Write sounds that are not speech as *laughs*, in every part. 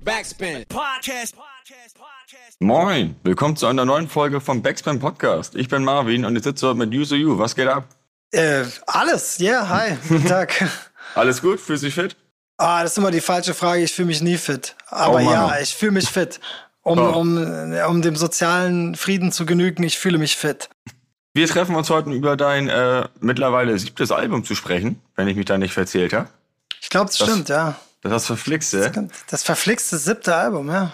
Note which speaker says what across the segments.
Speaker 1: Backspin.
Speaker 2: Podcast.
Speaker 3: Moin, willkommen zu einer neuen Folge vom Backspin Podcast. Ich bin Marvin und ich sitze heute mit User You. Was geht ab?
Speaker 4: Äh, alles, ja, yeah, hi, *laughs* guten Tag.
Speaker 3: Alles gut? Fühlst du dich fit?
Speaker 4: Ah, das ist immer die falsche Frage. Ich fühle mich nie fit. Aber
Speaker 3: Oh
Speaker 4: ja, ich fühle mich fit. Um,
Speaker 3: Oh.
Speaker 4: um, um dem sozialen Frieden zu genügen, ich fühle mich fit.
Speaker 3: Wir treffen uns heute über dein äh, mittlerweile siebtes Album zu sprechen, wenn ich mich da nicht verzählt habe.
Speaker 4: Ich glaube, das,
Speaker 3: Das-
Speaker 4: stimmt, ja.
Speaker 3: Das Verflixte.
Speaker 4: Das verflixte siebte Album, ja.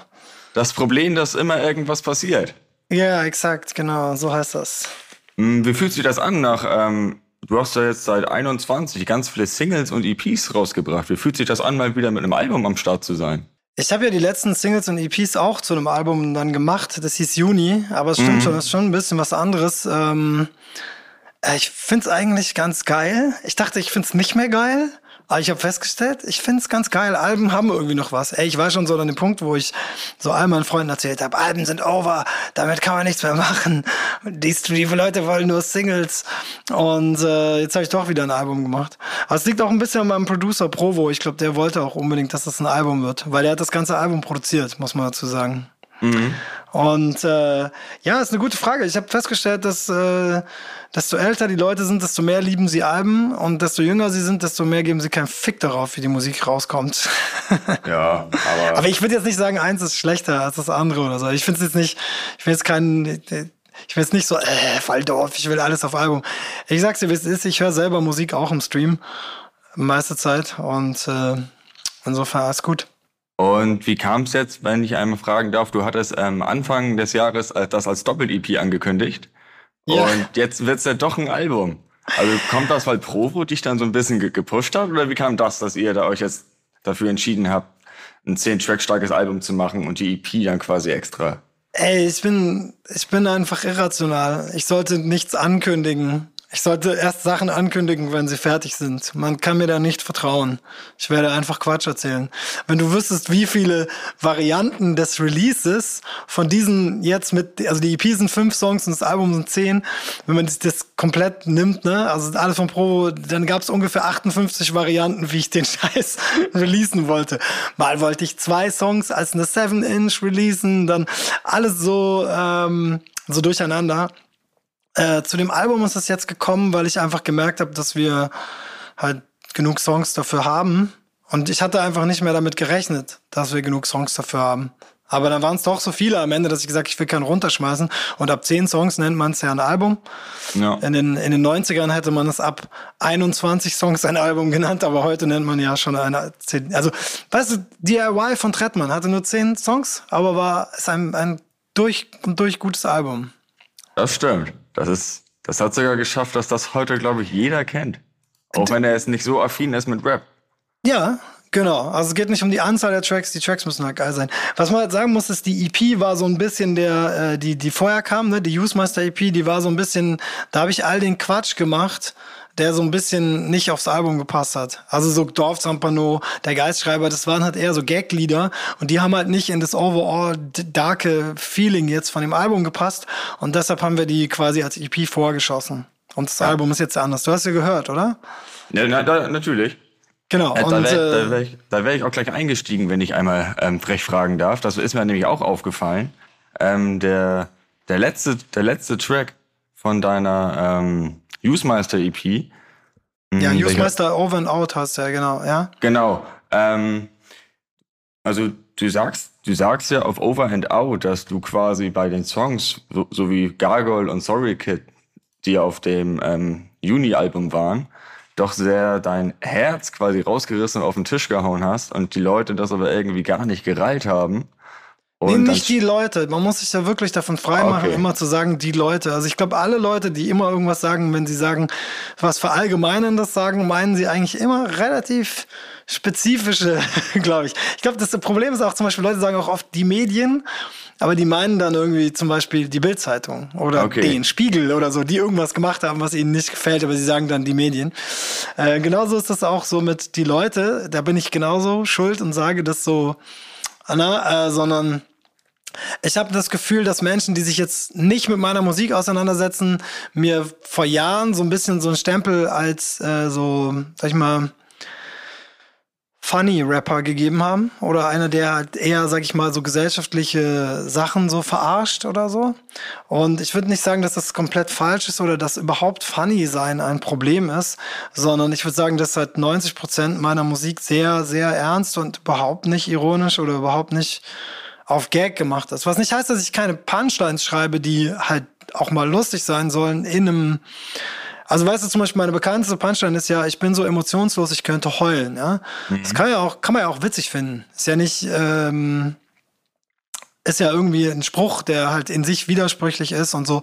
Speaker 3: Das Problem, dass immer irgendwas passiert.
Speaker 4: Ja, exakt, genau, so heißt das.
Speaker 3: Hm, Wie fühlt sich das an nach, ähm, du hast ja jetzt seit 21 ganz viele Singles und EPs rausgebracht. Wie fühlt sich das an, mal wieder mit einem Album am Start zu sein?
Speaker 4: Ich habe ja die letzten Singles und EPs auch zu einem Album dann gemacht. Das hieß Juni, aber es stimmt schon, das ist schon ein bisschen was anderes. Ähm, äh, ich find's eigentlich ganz geil. Ich dachte, ich find's nicht mehr geil. Aber ich habe festgestellt, ich find's ganz geil. Alben haben irgendwie noch was. Ey, ich war schon so an dem Punkt, wo ich so all meinen Freunden erzählt habe, Alben sind over, damit kann man nichts mehr machen. Die, die Leute wollen nur Singles. Und äh, jetzt habe ich doch wieder ein Album gemacht. Aber es liegt auch ein bisschen an meinem Producer Provo. Ich glaube, der wollte auch unbedingt, dass das ein Album wird, weil er hat das ganze Album produziert, muss man dazu sagen. Und äh, ja, ist eine gute Frage. Ich habe festgestellt, dass äh, desto älter die Leute sind, desto mehr lieben sie Alben und desto jünger sie sind, desto mehr geben sie keinen Fick darauf, wie die Musik rauskommt. *laughs*
Speaker 3: Ja, aber,
Speaker 4: Aber ich würde jetzt nicht sagen, eins ist schlechter als das andere oder so. Ich finde es jetzt nicht, ich will jetzt keinen, ich bin jetzt nicht so, äh, Waldorf, ich will alles auf Album. Ich sag's dir, wie es ist, ich höre selber Musik auch im Stream, meiste Zeit und äh, insofern alles gut.
Speaker 3: Und wie kam es jetzt, wenn ich einmal fragen darf, du hattest ähm, Anfang des Jahres äh, das als Doppel-EP angekündigt.
Speaker 4: Ja.
Speaker 3: Und jetzt wird's ja doch ein Album. Also kommt das, weil Provo dich dann so ein bisschen ge gepusht hat? Oder wie kam das, dass ihr da euch jetzt dafür entschieden habt, ein 10-Track starkes Album zu machen und die EP dann quasi extra?
Speaker 4: Ey, ich bin, ich bin einfach irrational. Ich sollte nichts ankündigen. Ich sollte erst Sachen ankündigen, wenn sie fertig sind. Man kann mir da nicht vertrauen. Ich werde einfach Quatsch erzählen. Wenn du wüsstest, wie viele Varianten des Releases von diesen jetzt mit, also die EP sind fünf Songs und das Album sind zehn, wenn man das, komplett nimmt, ne, also alles von Provo, dann gab es ungefähr 58 Varianten, wie ich den *laughs* Scheiß releasen wollte. Mal wollte ich zwei Songs als eine 7-Inch releasen, dann alles so, ähm, so durcheinander. Äh, zu dem Album ist es jetzt gekommen, weil ich einfach gemerkt habe, dass wir halt genug Songs dafür haben. Und ich hatte einfach nicht mehr damit gerechnet, dass wir genug Songs dafür haben. Aber dann waren es doch so viele am Ende, dass ich gesagt ich will keinen runterschmeißen. Und ab zehn Songs nennt man es ja ein Album.
Speaker 3: Ja.
Speaker 4: In den, in den 90ern hätte man es ab 21 Songs ein Album genannt, aber heute nennt man ja schon eine 10. Also, weißt du, DIY von Trettmann hatte nur 10 Songs, aber war ist ein, ein durch und durch gutes Album.
Speaker 3: Das stimmt. Das ist, das hat sogar geschafft, dass das heute, glaube ich, jeder kennt. Auch wenn er jetzt nicht so affin ist mit Rap.
Speaker 4: Ja, genau. Also es geht nicht um die Anzahl der Tracks, die Tracks müssen halt geil sein. Was man halt sagen muss, ist, die EP war so ein bisschen der, äh, die, die vorher kam, ne, die Usemeister EP, die war so ein bisschen, da habe ich all den Quatsch gemacht, der so ein bisschen nicht aufs Album gepasst hat. Also so Dorfzampano, der Geistschreiber, das waren halt eher so Gag-Lieder und die haben halt nicht in das overall darke Feeling jetzt von dem Album gepasst und deshalb haben wir die quasi als EP vorgeschossen. Und das Album ist jetzt anders. Du hast ja gehört, oder?
Speaker 3: Ja, na, da, natürlich.
Speaker 4: Genau.
Speaker 3: Ja, da wäre
Speaker 4: äh,
Speaker 3: wär ich, da wär ich auch gleich eingestiegen, wenn ich einmal ähm, frech fragen darf. Das ist mir nämlich auch aufgefallen. Ähm, der, der, letzte, der letzte Track von deiner ähm, Usemeister EP.
Speaker 4: Ja,
Speaker 3: hm, welcher-
Speaker 4: Usemeister Over and Out hast du ja, genau, ja.
Speaker 3: Genau. Ähm, also du sagst, du sagst ja auf Over and Out, dass du quasi bei den Songs, so, so wie Gargoyle und Sorry Kid, die auf dem ähm, Juni-Album waren, doch sehr dein Herz quasi rausgerissen und auf den Tisch gehauen hast und die Leute das aber irgendwie gar nicht gereilt haben.
Speaker 4: Nee,
Speaker 3: Und
Speaker 4: nicht die Leute. Man muss sich ja wirklich davon freimachen,
Speaker 3: Okay.
Speaker 4: immer zu sagen, die Leute. Also ich glaube, alle Leute, die immer irgendwas sagen, wenn sie sagen, was verallgemeinerndes sagen, meinen sie eigentlich immer relativ spezifische, *laughs* glaube ich. Ich glaube, das Problem ist auch zum Beispiel, Leute sagen auch oft die Medien, aber die meinen dann irgendwie zum Beispiel die Bildzeitung oder
Speaker 3: Okay.
Speaker 4: den Spiegel oder so, die irgendwas gemacht haben, was ihnen nicht gefällt, aber sie sagen dann die Medien. Äh, genauso ist das auch so mit die Leute. Da bin ich genauso schuld und sage das so, na, äh, sondern ich habe das Gefühl, dass Menschen, die sich jetzt nicht mit meiner Musik auseinandersetzen, mir vor Jahren so ein bisschen so einen Stempel als äh, so, sag ich mal, Funny-Rapper gegeben haben oder einer, der halt eher, sag ich mal, so gesellschaftliche Sachen so verarscht oder so. Und ich würde nicht sagen, dass das komplett falsch ist oder dass überhaupt Funny sein ein Problem ist, sondern ich würde sagen, dass halt 90 Prozent meiner Musik sehr, sehr ernst und überhaupt nicht ironisch oder überhaupt nicht auf Gag gemacht ist. Was nicht heißt, dass ich keine Punchlines schreibe, die halt auch mal lustig sein sollen in einem also weißt du, zum Beispiel meine bekannteste Punchline ist ja, ich bin so emotionslos, ich könnte heulen. Ja? Mhm. Das kann ja auch, kann man ja auch witzig finden. Ist ja nicht, ähm, ist ja irgendwie ein Spruch, der halt in sich widersprüchlich ist und so.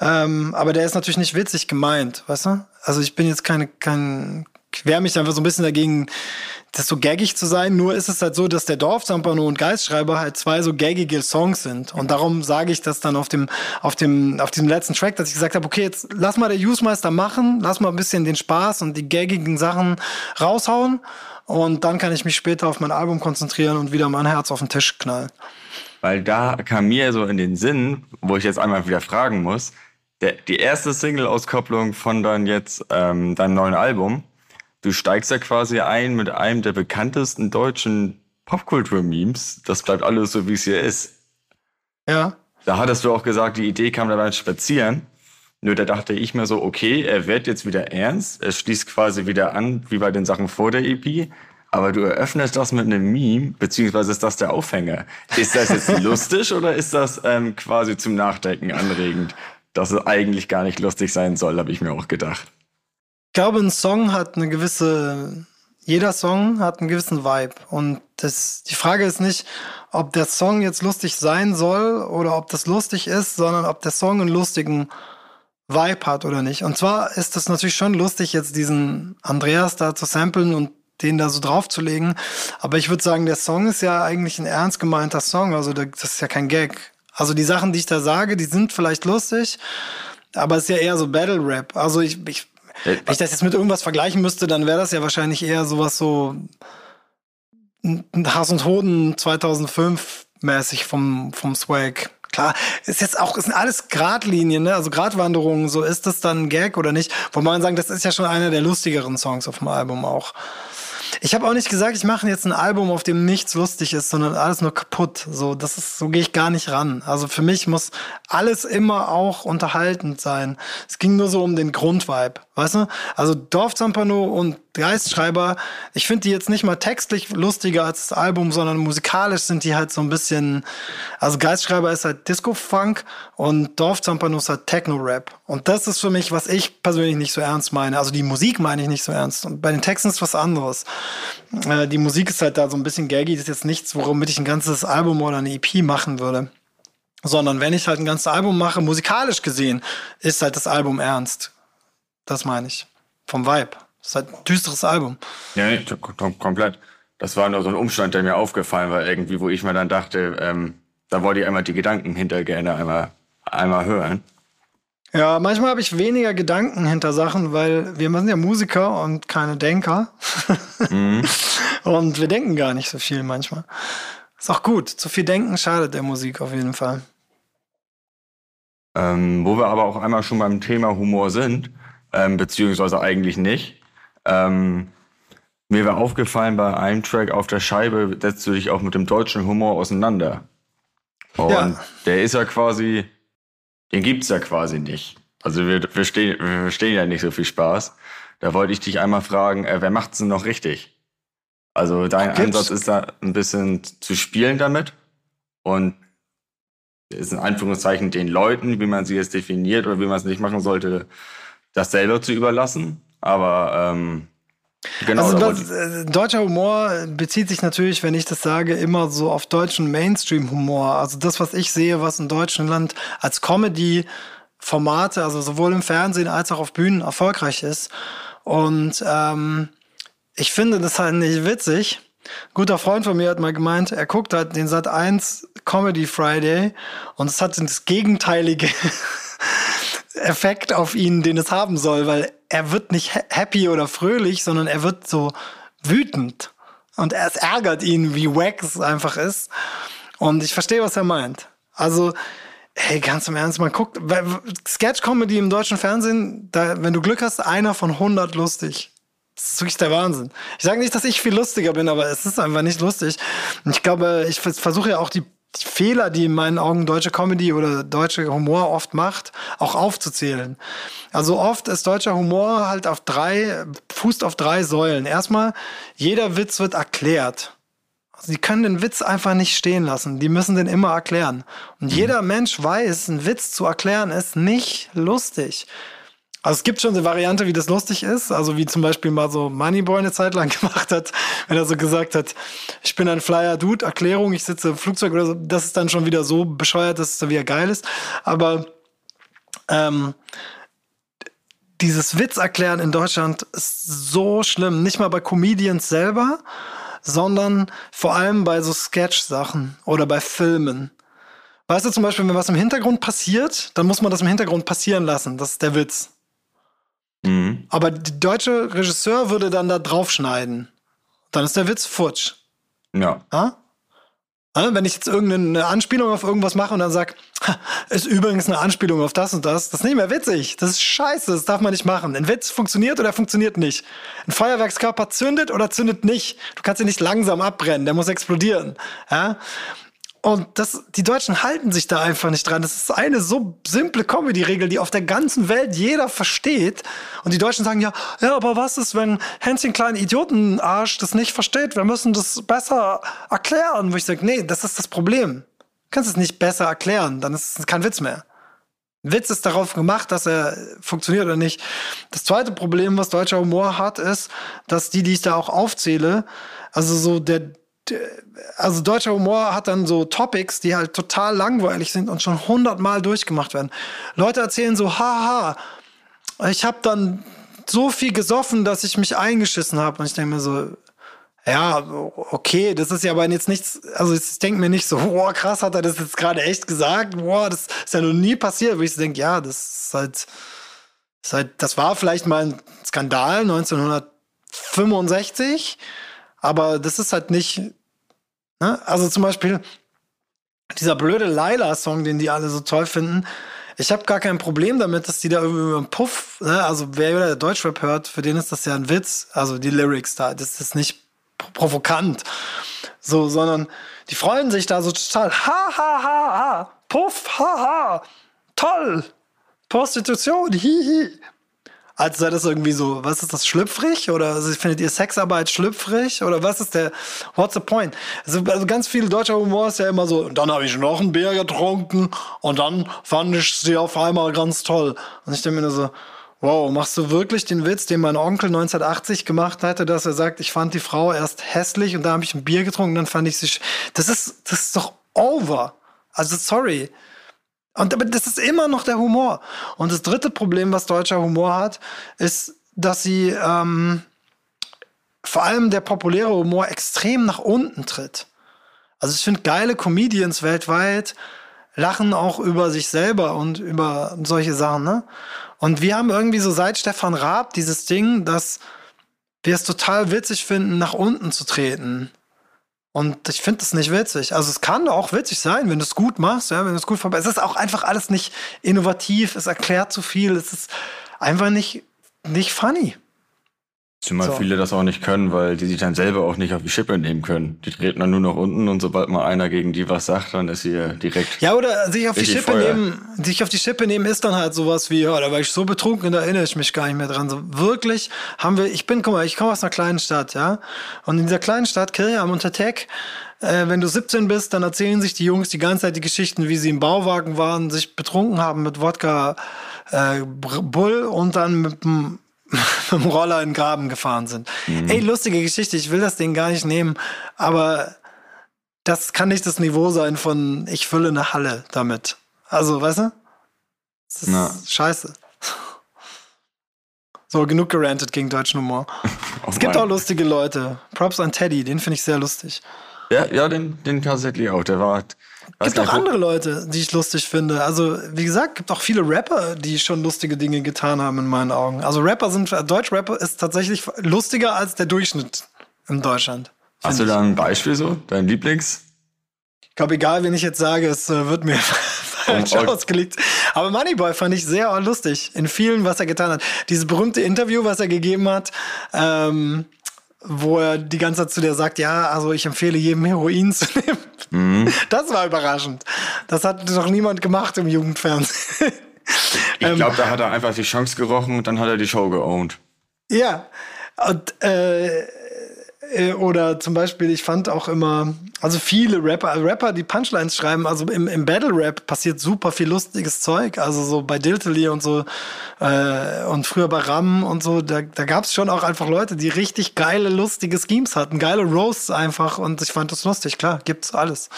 Speaker 4: Ähm, aber der ist natürlich nicht witzig gemeint, weißt du? Also ich bin jetzt keine, kein, quer mich einfach so ein bisschen dagegen, das so gaggig zu sein. Nur ist es halt so, dass der Dorfzampano und Geistschreiber halt zwei so gaggige Songs sind. Und darum sage ich das dann auf dem, auf dem, auf diesem letzten Track, dass ich gesagt habe, okay, jetzt lass mal der Usemeister machen, lass mal ein bisschen den Spaß und die gaggigen Sachen raushauen. Und dann kann ich mich später auf mein Album konzentrieren und wieder mein Herz auf den Tisch knallen.
Speaker 3: Weil da kam mir so in den Sinn, wo ich jetzt einmal wieder fragen muss, der, die erste Single-Auskopplung von dann jetzt ähm, deinem neuen Album, du steigst ja quasi ein mit einem der bekanntesten deutschen Popkultur-Memes. Das bleibt alles so, wie es hier ist.
Speaker 4: Ja.
Speaker 3: Da hattest du auch gesagt, die Idee kam da beim Spazieren. Nur da dachte ich mir so, okay, er wird jetzt wieder ernst. Er schließt quasi wieder an, wie bei den Sachen vor der EP. Aber du eröffnest das mit einem Meme, beziehungsweise ist das der Aufhänger. Ist das jetzt *laughs* lustig oder ist das ähm, quasi zum Nachdenken anregend? Dass es eigentlich gar nicht lustig sein soll, habe ich mir auch gedacht.
Speaker 4: Ich glaube, ein Song hat eine gewisse, jeder Song hat einen gewissen Vibe. Und das, die Frage ist nicht, ob der Song jetzt lustig sein soll oder ob das lustig ist, sondern ob der Song einen lustigen Vibe hat oder nicht. Und zwar ist es natürlich schon lustig, jetzt diesen Andreas da zu samplen und den da so draufzulegen. Aber ich würde sagen, der Song ist ja eigentlich ein ernst gemeinter Song. Also das ist ja kein Gag. Also die Sachen, die ich da sage, die sind vielleicht lustig, aber es ist ja eher so Battle Rap. Also ich, ich wenn ich das jetzt mit irgendwas vergleichen müsste, dann wäre das ja wahrscheinlich eher sowas so Hass und Hoden 2005 mäßig vom, vom Swag. Klar, ist jetzt auch, ist alles Gradlinien, ne? Also Gratwanderungen, so ist das dann ein Gag oder nicht? Wo man sagen, das ist ja schon einer der lustigeren Songs auf dem Album auch. Ich habe auch nicht gesagt, ich mache jetzt ein Album, auf dem nichts lustig ist, sondern alles nur kaputt. So, das ist, so gehe ich gar nicht ran. Also für mich muss alles immer auch unterhaltend sein. Es ging nur so um den Grundvibe, weißt du? Also Dorfzampano und Geistschreiber, ich finde die jetzt nicht mal textlich lustiger als das Album, sondern musikalisch sind die halt so ein bisschen, also Geistschreiber ist halt Disco-Funk und Dorfzampano ist halt Techno-Rap. Und das ist für mich, was ich persönlich nicht so ernst meine. Also die Musik meine ich nicht so ernst. Und bei den Texten ist was anderes. Äh, die Musik ist halt da so ein bisschen gaggy, das ist jetzt nichts, womit ich ein ganzes Album oder eine EP machen würde. Sondern wenn ich halt ein ganzes Album mache, musikalisch gesehen, ist halt das Album ernst. Das meine ich. Vom Vibe. Das ist halt ein düsteres Album.
Speaker 3: Ja, nee, komplett. Das war nur so ein Umstand, der mir aufgefallen war, irgendwie, wo ich mir dann dachte, ähm, da wollte ich einmal die Gedanken hinter gerne einmal, einmal hören.
Speaker 4: Ja, manchmal habe ich weniger Gedanken hinter Sachen, weil wir sind ja Musiker und keine Denker. Mhm. *laughs* und wir denken gar nicht so viel manchmal. Ist auch gut. Zu viel Denken schadet der Musik auf jeden Fall.
Speaker 3: Ähm, wo wir aber auch einmal schon beim Thema Humor sind, ähm, beziehungsweise eigentlich nicht. Ähm, mir war aufgefallen, bei einem Track auf der Scheibe setzt du dich auch mit dem deutschen Humor auseinander. Und ja. der ist ja quasi, den gibt's ja quasi nicht. Also wir, wir, stehen, wir verstehen ja nicht so viel Spaß. Da wollte ich dich einmal fragen, äh, wer macht's denn noch richtig? Also dein Gibt's? Ansatz ist da ein bisschen zu spielen damit und ist in Anführungszeichen den Leuten, wie man sie jetzt definiert oder wie man es nicht machen sollte, das selber zu überlassen. Aber ähm,
Speaker 4: genau. Also das, äh, deutscher Humor bezieht sich natürlich, wenn ich das sage, immer so auf deutschen Mainstream-Humor. Also das, was ich sehe, was in Deutschland als Comedy Formate, also sowohl im Fernsehen als auch auf Bühnen erfolgreich ist. Und ähm, ich finde das halt nicht witzig. Ein guter Freund von mir hat mal gemeint, er guckt halt den Sat 1 Comedy Friday und es hat das gegenteilige *laughs* Effekt auf ihn, den es haben soll, weil er wird nicht happy oder fröhlich, sondern er wird so wütend. Und es ärgert ihn, wie wack es einfach ist. Und ich verstehe, was er meint. Also, hey, ganz im Ernst, man guckt, Sketch-Comedy im deutschen Fernsehen, da, wenn du Glück hast, einer von 100 lustig. Das ist wirklich der Wahnsinn. Ich sage nicht, dass ich viel lustiger bin, aber es ist einfach nicht lustig. Und ich glaube, ich versuche ja auch die, die Fehler, die in meinen Augen deutsche Comedy oder deutsche Humor oft macht, auch aufzuzählen. Also oft ist deutscher Humor halt auf drei, fußt auf drei Säulen. Erstmal, jeder Witz wird erklärt. Die können den Witz einfach nicht stehen lassen. Die müssen den immer erklären. Und mhm. jeder Mensch weiß, ein Witz zu erklären ist nicht lustig. Also es gibt schon eine Variante, wie das lustig ist. Also wie zum Beispiel mal so Moneyboy eine Zeit lang *laughs* gemacht hat, wenn er so gesagt hat, ich bin ein Flyer Dude, Erklärung, ich sitze im Flugzeug oder so. Das ist dann schon wieder so bescheuert, dass es dann wieder geil ist. Aber ähm, dieses Witz erklären in Deutschland ist so schlimm. Nicht mal bei Comedians selber, sondern vor allem bei so Sketch-Sachen oder bei Filmen. Weißt du zum Beispiel, wenn was im Hintergrund passiert, dann muss man das im Hintergrund passieren lassen. Das ist der Witz. Mhm. Aber der deutsche Regisseur würde dann da draufschneiden. Dann ist der Witz futsch.
Speaker 3: Ja.
Speaker 4: Ha? Wenn ich jetzt irgendeine Anspielung auf irgendwas mache und dann sag, ist übrigens eine Anspielung auf das und das, das ist nicht mehr witzig. Das ist scheiße, das darf man nicht machen. Ein Witz funktioniert oder funktioniert nicht. Ein Feuerwerkskörper zündet oder zündet nicht. Du kannst ihn nicht langsam abbrennen, der muss explodieren. Ja? Und das, die Deutschen halten sich da einfach nicht dran. Das ist eine so simple Comedy-Regel, die auf der ganzen Welt jeder versteht. Und die Deutschen sagen ja, ja, aber was ist, wenn Hänschen kleinen Idiotenarsch das nicht versteht? Wir müssen das besser erklären. Wo ich sage, nee, das ist das Problem. Du kannst es nicht besser erklären, dann ist es kein Witz mehr. Ein Witz ist darauf gemacht, dass er funktioniert oder nicht. Das zweite Problem, was deutscher Humor hat, ist, dass die, die ich da auch aufzähle, also so der, also deutscher Humor hat dann so Topics, die halt total langweilig sind und schon hundertmal durchgemacht werden. Leute erzählen so, haha, ich habe dann so viel gesoffen, dass ich mich eingeschissen habe. Und ich denke mir so, ja, okay, das ist ja aber jetzt nichts, also ich denke mir nicht so, boah, krass, hat er das jetzt gerade echt gesagt? Boah, das ist ja noch nie passiert, wo ich denke, ja, das ist halt, ist halt, das war vielleicht mal ein Skandal 1965, aber das ist halt nicht, Ne? Also zum Beispiel dieser blöde Laila-Song, den die alle so toll finden. Ich habe gar kein Problem damit, dass die da irgendwie über Puff, ne? also wer wieder Deutschrap hört, für den ist das ja ein Witz. Also die Lyrics da, das ist nicht provokant. So, sondern die freuen sich da so total. Ha, ha, ha, ha. Puff, ha, ha. Toll. Prostitution, hihi als sei das irgendwie so, was ist das, schlüpfrig? Oder also, findet ihr Sexarbeit schlüpfrig? Oder was ist der, what's the point? Also, also ganz viel deutscher Humor ist ja immer so, und dann habe ich noch ein Bier getrunken und dann fand ich sie auf einmal ganz toll. Und ich denke mir nur so, wow, machst du wirklich den Witz, den mein Onkel 1980 gemacht hatte, dass er sagt, ich fand die Frau erst hässlich und da habe ich ein Bier getrunken, dann fand ich sie, das ist, das ist doch over. Also sorry. Und aber das ist immer noch der Humor. Und das dritte Problem, was deutscher Humor hat, ist, dass sie ähm, vor allem der populäre Humor extrem nach unten tritt. Also ich finde geile Comedians weltweit lachen auch über sich selber und über solche Sachen. Ne? Und wir haben irgendwie so seit Stefan Raab dieses Ding, dass wir es total witzig finden, nach unten zu treten. Und ich finde das nicht witzig. Also es kann auch witzig sein, wenn du es gut machst, ja, wenn du es gut verbesserst. Es ist auch einfach alles nicht innovativ, es erklärt zu viel, es ist einfach nicht, nicht funny.
Speaker 3: Zumal so. viele das auch nicht können, weil die sich dann selber auch nicht auf die Schippe nehmen können. Die treten dann nur nach unten und sobald mal einer gegen die was sagt, dann ist sie direkt.
Speaker 4: Ja, oder sich auf die Schippe Feuer. nehmen, sich auf die Schippe nehmen ist dann halt sowas wie, ja, da war ich so betrunken, da erinnere ich mich gar nicht mehr dran. So wirklich haben wir, ich bin, guck mal, ich komme aus einer kleinen Stadt, ja. Und in dieser kleinen Stadt, Kirche am Untertech, äh, wenn du 17 bist, dann erzählen sich die Jungs die ganze Zeit die Geschichten, wie sie im Bauwagen waren, sich betrunken haben mit Wodka äh, Bull und dann mit dem *laughs* mit dem Roller in den Graben gefahren sind. Mhm. Ey, lustige Geschichte, ich will das Ding gar nicht nehmen, aber das kann nicht das Niveau sein von ich fülle eine Halle damit. Also, weißt du? Das ist Na. scheiße. So, genug gerantet gegen deutschen Humor. *laughs* Oh es gibt auch lustige Leute. Props an Teddy, den finde ich sehr lustig.
Speaker 3: Ja, ja, den, den tatsächlich auch. Der war
Speaker 4: gibt auch andere Leute, die ich lustig finde. Also, wie gesagt, gibt auch viele Rapper, die schon lustige Dinge getan haben in meinen Augen. Also, Rapper sind, Deutsch-Rapper ist tatsächlich lustiger als der Durchschnitt in Deutschland.
Speaker 3: Hast du da ein Beispiel so? Dein Lieblings?
Speaker 4: Ich glaube, egal, wen ich jetzt sage, es äh, wird mir *laughs* ausgelegt. Aber Moneyboy fand ich sehr lustig in vielen, was er getan hat. Dieses berühmte Interview, was er gegeben hat, ähm, wo er die ganze Zeit zu dir sagt, ja, also ich empfehle jedem Heroin zu nehmen. Mhm. *laughs* Das war überraschend. Das hat doch niemand gemacht im Jugendfernsehen.
Speaker 3: Ich glaube, da hat er einfach die Chance gerochen und dann hat er die Show geowned.
Speaker 4: Ja. Und, äh, äh, oder zum Beispiel, ich fand auch immer, also viele Rapper, Rapper, die Punchlines schreiben, also im, im Battle Rap passiert super viel lustiges Zeug. Also so bei Diltily und so äh, und früher bei Ram und so, da, da gab es schon auch einfach Leute, die richtig geile, lustige Schemes hatten, geile Roasts einfach und ich fand das lustig, klar, gibt's alles.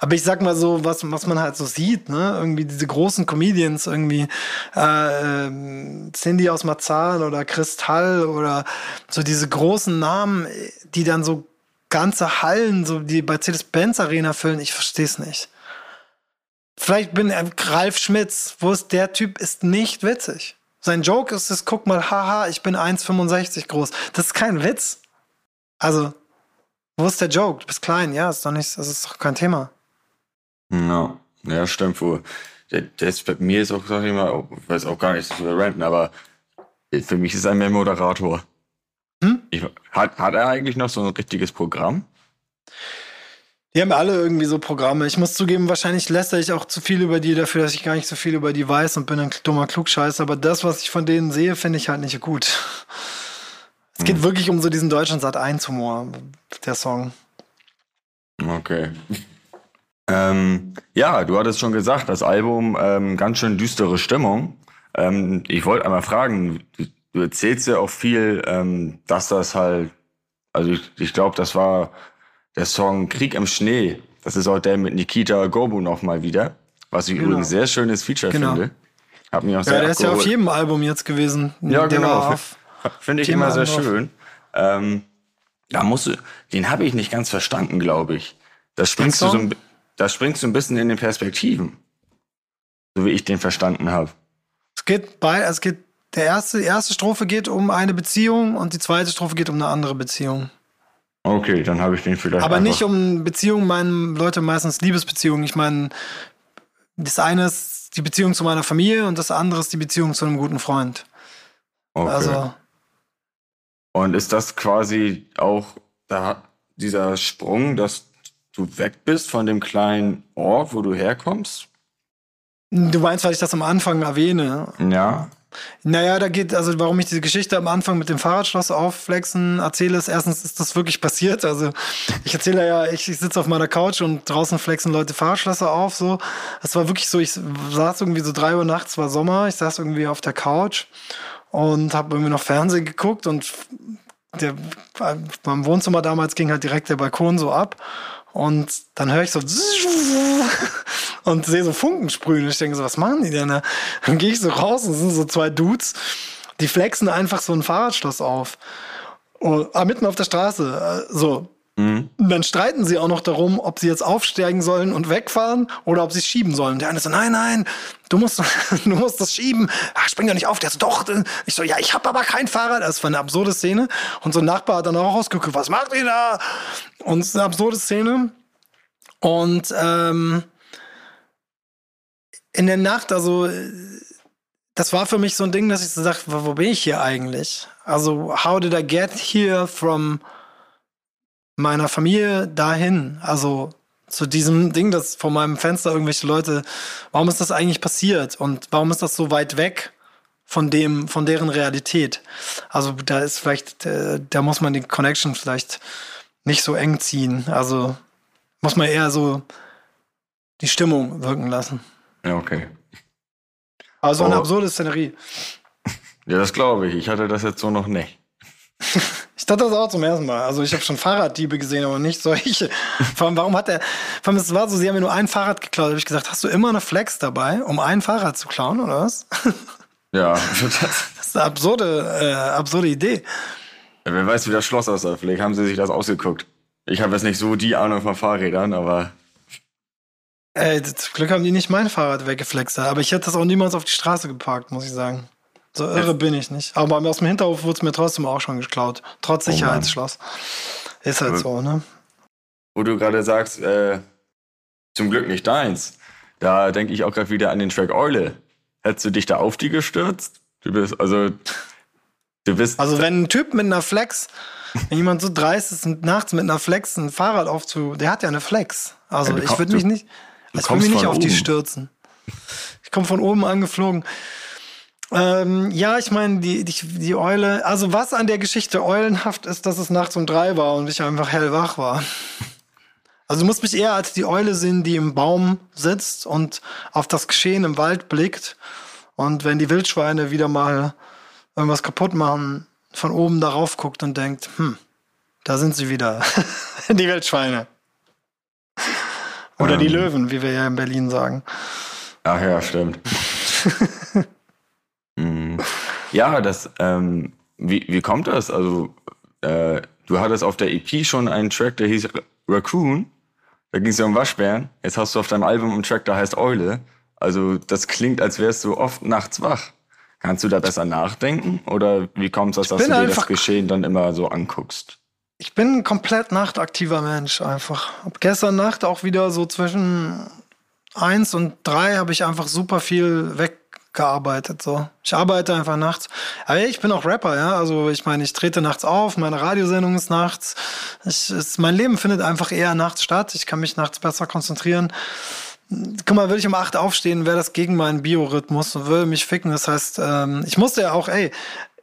Speaker 4: Aber ich sag mal so, was, was man halt so sieht, ne, irgendwie diese großen Comedians, irgendwie äh, ähm, Cindy aus Marzahn oder Kristall oder so diese großen Namen, die dann so ganze Hallen, so die Mercedes-Benz Arena füllen, ich verstehe es nicht. Vielleicht bin er Ralf Schmitz, wo ist der Typ ist nicht witzig. Sein Joke ist es, guck mal, haha, ich bin 1,65 groß. Das ist kein Witz. Also, wo ist der Joke? Du bist klein, ja, ist doch nicht, das ist doch kein Thema.
Speaker 3: No. Ja, stimmt wohl. Ist bei mir ist auch, sag ich mal, ich weiß auch gar nicht, so renten, aber für mich ist er mehr Moderator. Ich, hat, hat er eigentlich noch so ein richtiges Programm?
Speaker 4: Die haben alle irgendwie so Programme. Ich muss zugeben, wahrscheinlich lästere ich auch zu viel über die dafür, dass ich gar nicht so viel über die weiß und bin ein dummer Klugscheißer. Aber das, was ich von denen sehe, finde ich halt nicht gut. Es geht hm. wirklich um so diesen deutschen Sat 1 Humor, der Song.
Speaker 3: Okay. Ähm, ja, du hattest schon gesagt, das Album ähm, ganz schön düstere Stimmung. Ähm, ich wollte einmal fragen, du erzählst ja auch viel, ähm, dass das halt, also ich, ich glaube, das war der Song Krieg im Schnee. Das ist auch der mit Nikita Gobu nochmal wieder. Was ich genau. übrigens sehr schönes Feature genau. finde.
Speaker 4: Hat mich auch sehr ja, der abgeholt. ist ja auf jedem Album jetzt gewesen.
Speaker 3: Ja, der genau. *laughs* Finde ich immer sehr schön. Ähm, da musst du, den habe ich nicht ganz verstanden, glaube ich. Da springst, du so ein, da springst du ein bisschen in den Perspektiven. So wie ich den verstanden habe.
Speaker 4: Es geht bei, es geht der erste, die erste Strophe geht um eine Beziehung und die zweite Strophe geht um eine andere Beziehung.
Speaker 3: Okay, dann habe ich den vielleicht.
Speaker 4: Aber nicht um Beziehungen, meinen Leute meistens Liebesbeziehungen. Ich meine, das eine ist die Beziehung zu meiner Familie und das andere ist die Beziehung zu einem guten Freund.
Speaker 3: Okay. Also. Und ist das quasi auch da, dieser Sprung, dass du weg bist von dem kleinen Ort, wo du herkommst?
Speaker 4: Du meinst, weil ich das am Anfang erwähne?
Speaker 3: Ja.
Speaker 4: Naja, da geht, also warum ich diese Geschichte am Anfang mit dem Fahrradschloss aufflexen erzähle, ist erstens ist das wirklich passiert. Also ich erzähle ja, ich, ich sitze auf meiner Couch und draußen flexen Leute Fahrradschlösser auf. So, es war wirklich so, ich saß irgendwie so drei Uhr nachts, war Sommer, ich saß irgendwie auf der Couch und habe irgendwie noch Fernsehen geguckt und der, beim Wohnzimmer damals ging halt direkt der Balkon so ab. Und dann höre ich so *laughs* *laughs* und sehe so Funken sprühen. Und ich denke so, was machen die denn da? Dann gehe ich so raus und sind so zwei Dudes, die flexen einfach so ein Fahrradschloss auf. Oh, ah, mitten auf der Straße. Äh, so. Mhm. Dann streiten sie auch noch darum, ob sie jetzt aufsteigen sollen und wegfahren oder ob sie es schieben sollen. Der eine so, nein, nein, du musst, *laughs* du musst das schieben. Ach, spring doch nicht auf. Der so, doch. Ich so, ja, ich habe aber kein Fahrrad. Das war eine absurde Szene. Und so ein Nachbar hat dann auch rausgeguckt, was macht ihr da? Und es ist eine absurde Szene. Und ähm, in der Nacht, also das war für mich so ein Ding, dass ich so dachte, wo bin ich hier eigentlich? Also, how did I get here from meiner Familie dahin? Also zu diesem Ding, dass vor meinem Fenster irgendwelche Leute, warum ist das eigentlich passiert? Und warum ist das so weit weg von dem, von deren Realität? Also da ist vielleicht, äh, da muss man die Connection vielleicht nicht so eng ziehen. Also muss man eher so die Stimmung wirken lassen.
Speaker 3: Ja, okay.
Speaker 4: Also eine oh. absurde Szenerie. *laughs*
Speaker 3: Ja, das glaube ich. Ich hatte das jetzt so noch nicht. *laughs*
Speaker 4: ich dachte das auch zum ersten Mal. Also ich habe schon Fahrraddiebe gesehen, aber nicht solche. *laughs* Vor allem, warum hat er. Vor allem, es war so, sie haben mir nur ein Fahrrad geklaut. Da habe ich gesagt, hast du immer eine Flex dabei, um ein Fahrrad zu klauen, oder was?
Speaker 3: Ja.
Speaker 4: das ist eine absurde, äh, absurde Idee.
Speaker 3: Ja, wer weiß, wie das Schloss aussah. Vielleicht haben sie sich das ausgeguckt. Ich habe jetzt nicht so die Ahnung von Fahrrädern, aber
Speaker 4: Ey, zum Glück haben die nicht mein Fahrrad weggeflext, aber ich hätte das auch niemals auf die Straße geparkt, muss ich sagen. So irre bin ich nicht. Aber aus dem Hinterhof wurde es mir trotzdem auch schon geklaut. Trotz oh Sicherheitsschloss. Oh Ist halt so, ne?
Speaker 3: Wo du gerade sagst, äh, zum Glück nicht deins. da denke ich auch gerade wieder an den Track Eule. Hättest du dich da auf die gestürzt? Du bist, also, du bist.
Speaker 4: Also, wenn ein Typ mit einer Flex, wenn jemand so dreist ist, nachts mit einer Flex ein Fahrrad aufzu, der hat ja eine Flex. Also, ja, ich würde mich nicht, ich würde mich nicht auf oben. die stürzen. Ich komme von oben angeflogen. Ähm, ja, ich meine, die, die, die Eule, also was an der Geschichte eulenhaft ist, dass es nachts um drei war und ich einfach hellwach war. Also du musst mich eher als die Eule sehen, die im Baum sitzt und auf das Geschehen im Wald blickt. Und wenn die Wildschweine wieder mal irgendwas kaputt machen, von oben darauf guckt und denkt, hm, da sind sie wieder. *laughs* die Wildschweine. Oder ähm. die Löwen, wie wir ja in Berlin sagen.
Speaker 3: Ach ja, stimmt. *laughs* hm. Ja, das, ähm, wie, wie kommt das? Also, äh, du hattest auf der EP schon einen Track, der hieß Raccoon. Da ging es ja um Waschbären. Jetzt hast du auf deinem Album einen Track, der heißt Eule. Also, das klingt, als wärst du oft nachts wach. Kannst du da besser nachdenken? Oder wie kommt es, dass du dir das Geschehen dann immer so anguckst?
Speaker 4: Ich bin ein komplett nachtaktiver Mensch einfach. Hab gestern Nacht auch wieder so zwischen eins und drei habe ich einfach super viel weg gearbeitet. So. Ich arbeite einfach nachts. Aber ich bin auch Rapper, ja. Also ich meine, ich trete nachts auf, meine Radiosendung ist nachts. Ich, es, mein Leben findet einfach eher nachts statt. Ich kann mich nachts besser konzentrieren. Guck mal, würde ich um acht aufstehen, wäre das gegen meinen Biorhythmus und würde mich ficken. Das heißt, ähm, ich musste ja auch, ey,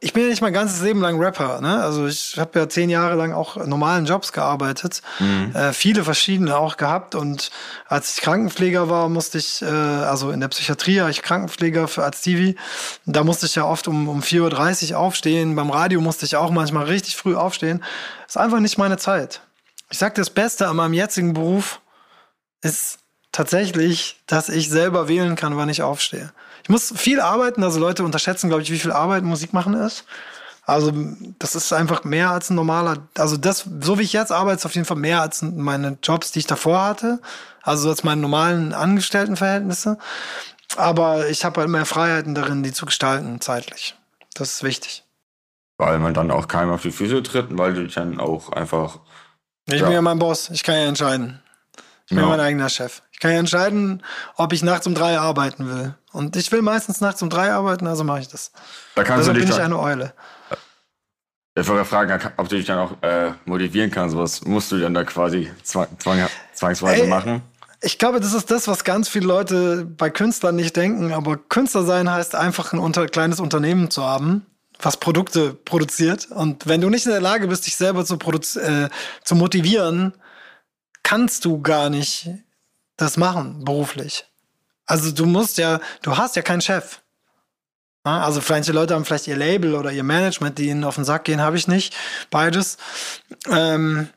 Speaker 4: ich bin ja nicht mein ganzes Leben lang Rapper. Ne? Also ich habe ja zehn Jahre lang auch normalen Jobs gearbeitet, mhm. äh, viele verschiedene auch gehabt. Und als ich Krankenpfleger war, musste ich, äh, also in der Psychiatrie war ich Krankenpfleger für als TV. Da musste ich ja oft um, um 4.30 Uhr aufstehen. Beim Radio musste ich auch manchmal richtig früh aufstehen. ist einfach nicht meine Zeit. Ich sag, das Beste an meinem jetzigen Beruf ist tatsächlich, dass ich selber wählen kann, wann ich aufstehe. Ich muss viel arbeiten, also Leute unterschätzen, glaube ich, wie viel Arbeit Musik machen ist. Also das ist einfach mehr als ein normaler, also das, so wie ich jetzt arbeite, ist auf jeden Fall mehr als meine Jobs, die ich davor hatte. Also als meine normalen Angestelltenverhältnisse. Aber ich habe halt mehr Freiheiten darin, die zu gestalten, zeitlich. Das ist wichtig.
Speaker 3: Weil man dann auch keinem auf die Füße tritt, weil du dich dann auch einfach.
Speaker 4: Ich ja. bin ja mein Boss, ich kann ja entscheiden. Ich bin ja. mein eigener Chef. Ich kann ja entscheiden, ob ich nachts um drei arbeiten will. Und ich will meistens nachts um drei arbeiten, also mache ich das.
Speaker 3: Da kannst
Speaker 4: also
Speaker 3: du
Speaker 4: bin ich eine Eule.
Speaker 3: Ich wollte fragen, ob du dich dann auch äh, motivieren kannst. Was musst du dann da quasi zwang, zwang, zwangsweise Ey, machen?
Speaker 4: Ich glaube, das ist das, was ganz viele Leute bei Künstlern nicht denken. Aber Künstler sein heißt einfach ein unter, kleines Unternehmen zu haben, was Produkte produziert. Und wenn du nicht in der Lage bist, dich selber zu, äh, zu motivieren, kannst du gar nicht das machen beruflich. Also du musst ja, du hast ja keinen Chef. Also manche Leute haben vielleicht ihr Label oder ihr Management, die ihnen auf den Sack gehen, habe ich nicht. Beides. Ähm,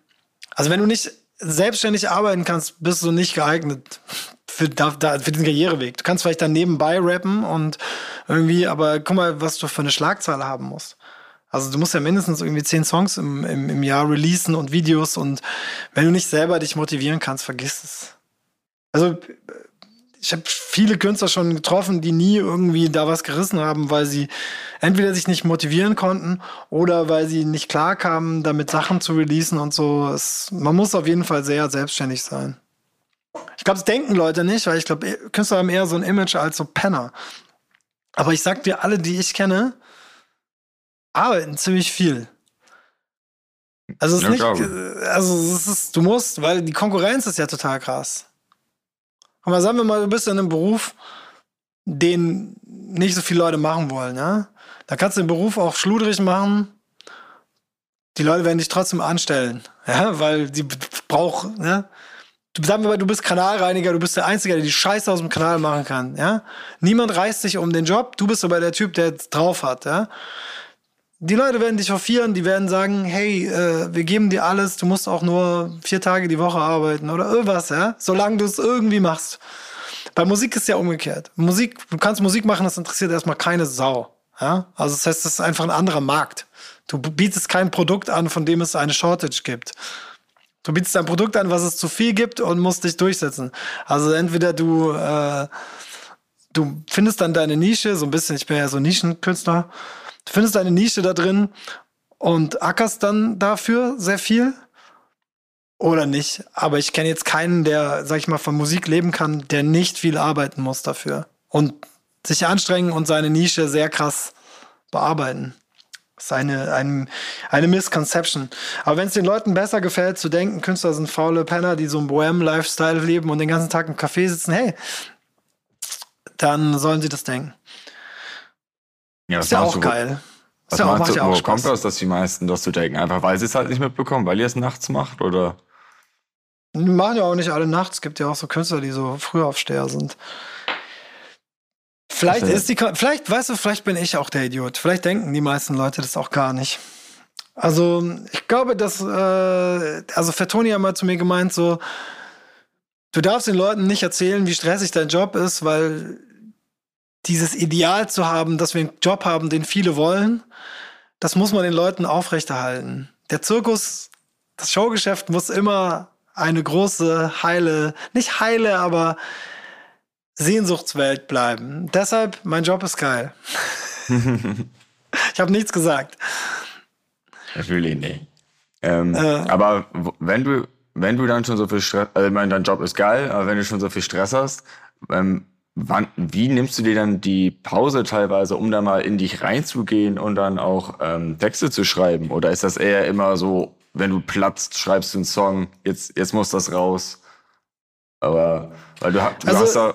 Speaker 4: also wenn du nicht selbstständig arbeiten kannst, bist du nicht geeignet für, für den Karriereweg. Du kannst vielleicht dann nebenbei rappen und irgendwie, aber guck mal, was du für eine Schlagzeile haben musst. Also du musst ja mindestens irgendwie zehn Songs im, im, im Jahr releasen und Videos und wenn du nicht selber dich motivieren kannst, vergiss es. Also ich habe viele Künstler schon getroffen, die nie irgendwie da was gerissen haben, weil sie entweder sich nicht motivieren konnten oder weil sie nicht klar kamen, damit Sachen zu releasen und so. Es, man muss auf jeden Fall sehr selbstständig sein. Ich glaube, das denken Leute nicht, weil ich glaube, Künstler haben eher so ein Image als so Penner. Aber ich sag dir, alle, die ich kenne, arbeiten ziemlich viel. Also es ist ja, nicht, also es ist, du musst, weil die Konkurrenz ist ja total krass. Aber sagen wir mal, du bist in einem Beruf, den nicht so viele Leute machen wollen, ja? Da kannst du den Beruf auch schludrig machen. Die Leute werden dich trotzdem anstellen, ja, weil die brauchen, ja. Du, sagen wir mal, du bist Kanalreiniger, du bist der Einzige, der die Scheiße aus dem Kanal machen kann, ja. Niemand reißt sich um den Job, du bist aber der Typ, der drauf hat, ja. Die Leute werden dich hofieren, die werden sagen, hey, äh, wir geben dir alles, du musst auch nur vier Tage die Woche arbeiten oder irgendwas, ja, solange du es irgendwie machst. Bei Musik ist ja umgekehrt. Musik, du kannst Musik machen, das interessiert erstmal keine Sau. Ja? Also das heißt, das ist einfach ein anderer Markt. Du bietest kein Produkt an, von dem es eine Shortage gibt. Du bietest ein Produkt an, was es zu viel gibt und musst dich durchsetzen. Also entweder du, äh, du findest dann deine Nische, so ein bisschen, ich bin ja so Nischenkünstler, Du findest eine Nische da drin und ackerst dann dafür sehr viel. oder nicht. Aber ich kenne jetzt keinen, der, sag ich mal, von Musik leben kann, der nicht viel arbeiten muss dafür. Und sich anstrengen und seine Nische sehr krass bearbeiten. Das ist eine, eine, eine Misconception. Aber wenn es den Leuten besser gefällt, zu denken, Künstler sind faule Penner, die so einen Bohem-Lifestyle leben und den ganzen Tag im Café sitzen, hey, dann sollen sie das denken.
Speaker 3: Ja,
Speaker 4: ist ja auch geil.
Speaker 3: Was ja, meinst du, wo kommt das, dass die meisten das zu denken? Einfach weil sie es halt nicht mitbekommen, weil ihr es nachts macht, oder?
Speaker 4: Machen ja auch nicht alle nachts. Es gibt ja auch so Künstler, die so Frühaufsteher sind. Vielleicht ist die, vielleicht, weißt du, vielleicht bin ich auch der Idiot. Vielleicht denken die meisten Leute das auch gar nicht. Also, ich glaube, dass, äh, also Fettoni hat mal zu mir gemeint, so, du darfst den Leuten nicht erzählen, wie stressig dein Job ist, weil dieses Ideal zu haben, dass wir einen Job haben, den viele wollen, das muss man den Leuten aufrechterhalten. Der Zirkus, das Showgeschäft muss immer eine große, heile, nicht heile, aber Sehnsuchtswelt bleiben. Deshalb, mein Job ist geil. ich habe nichts gesagt.
Speaker 3: Natürlich nicht. Ähm, äh, aber wenn du, wenn du dann schon so viel Stress, also ich meine, dein Job ist geil, aber wenn du schon so viel Stress hast, ähm, wann, wie nimmst du dir dann die Pause teilweise, um da mal in dich reinzugehen und dann auch ähm, Texte zu schreiben? Oder ist das eher immer so, wenn du platzt, schreibst du einen Song, jetzt, jetzt muss das raus? Aber, weil du, du also, hast da,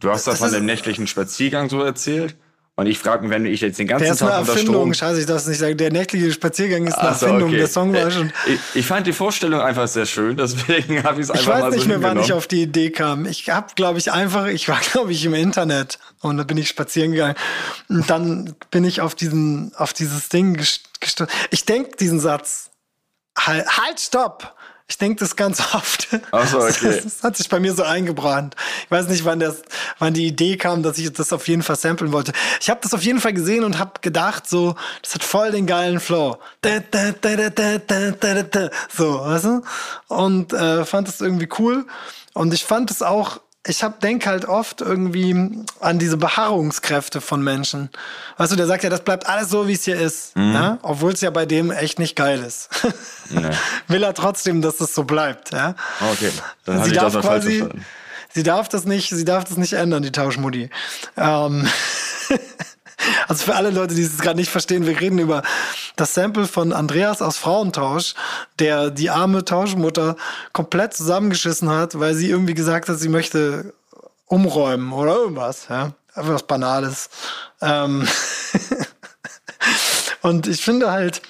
Speaker 3: Du hast das, von dem nächtlichen Spaziergang so erzählt. Und ich frage mich, wenn ich jetzt den ganzen der
Speaker 4: Tag ist eine unter Erfindung, Scheiße, ich darf es nicht sagen. Der nächtliche Spaziergang ist eine Ach Erfindung. Okay. Der Song war schon.
Speaker 3: Ich, ich, fand die Vorstellung einfach sehr schön, deswegen *laughs* habe ich es einfach
Speaker 4: mal Ich weiß nicht so mehr, wann ich auf die Idee kam. Ich habe, glaube ich, einfach, ich war, *laughs* glaube ich, im Internet und da bin ich spazieren gegangen. Und dann bin ich auf diesen, auf dieses Ding gestoßen. Ich denke diesen Satz. Halt, halt, stopp! Ich denke das ganz *laughs* oft.
Speaker 3: Ach so, okay.
Speaker 4: Das, das, hat sich bei mir so eingebrannt. Ich weiß nicht, wann, das, wann die Idee kam, dass ich das auf jeden Fall samplen wollte. Ich habe das auf jeden Fall gesehen und habe gedacht, so, das hat voll den geilen Flow. So, weißt du? Und äh, fand das irgendwie cool. Und ich fand es auch ich hab, denk halt oft irgendwie an diese Beharrungskräfte von Menschen. Weißt du, der sagt ja, das bleibt alles so, wie es hier ist. Mhm. Ja? Obwohl es ja bei dem echt nicht geil ist. *laughs* Nee. Will er trotzdem, dass es so bleibt. Ja?
Speaker 3: Okay, dann habe ich das quasi, falsch verstanden.
Speaker 4: Sie darf das nicht, sie darf das nicht ändern, die Tauschmutti. Ähm *laughs* Also für alle Leute, die es gerade nicht verstehen, wir reden über das Sample von Andreas aus Frauentausch, der die arme Tauschmutter komplett zusammengeschissen hat, weil sie irgendwie gesagt hat, sie möchte umräumen oder irgendwas. Ja? Einfach was Banales. Ähm *laughs* Und ich finde halt,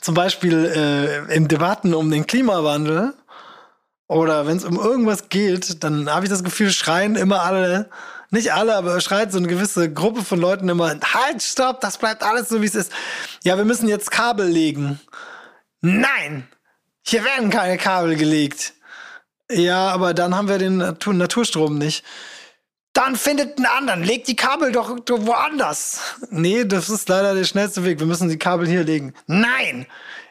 Speaker 4: zum Beispiel äh, in Debatten um den Klimawandel oder wenn es um irgendwas geht, dann habe ich das Gefühl, schreien immer alle nicht alle, aber schreit so eine gewisse Gruppe von Leuten immer, halt, stopp, das bleibt alles so, wie es ist. Ja, wir müssen jetzt Kabel legen. Nein, hier werden keine Kabel gelegt. Ja, aber dann haben wir den Natur Naturstrom nicht. Dann findet einen anderen. Legt die Kabel doch woanders. Nee, das ist leider der schnellste Weg. Wir müssen die Kabel hier legen. Nein!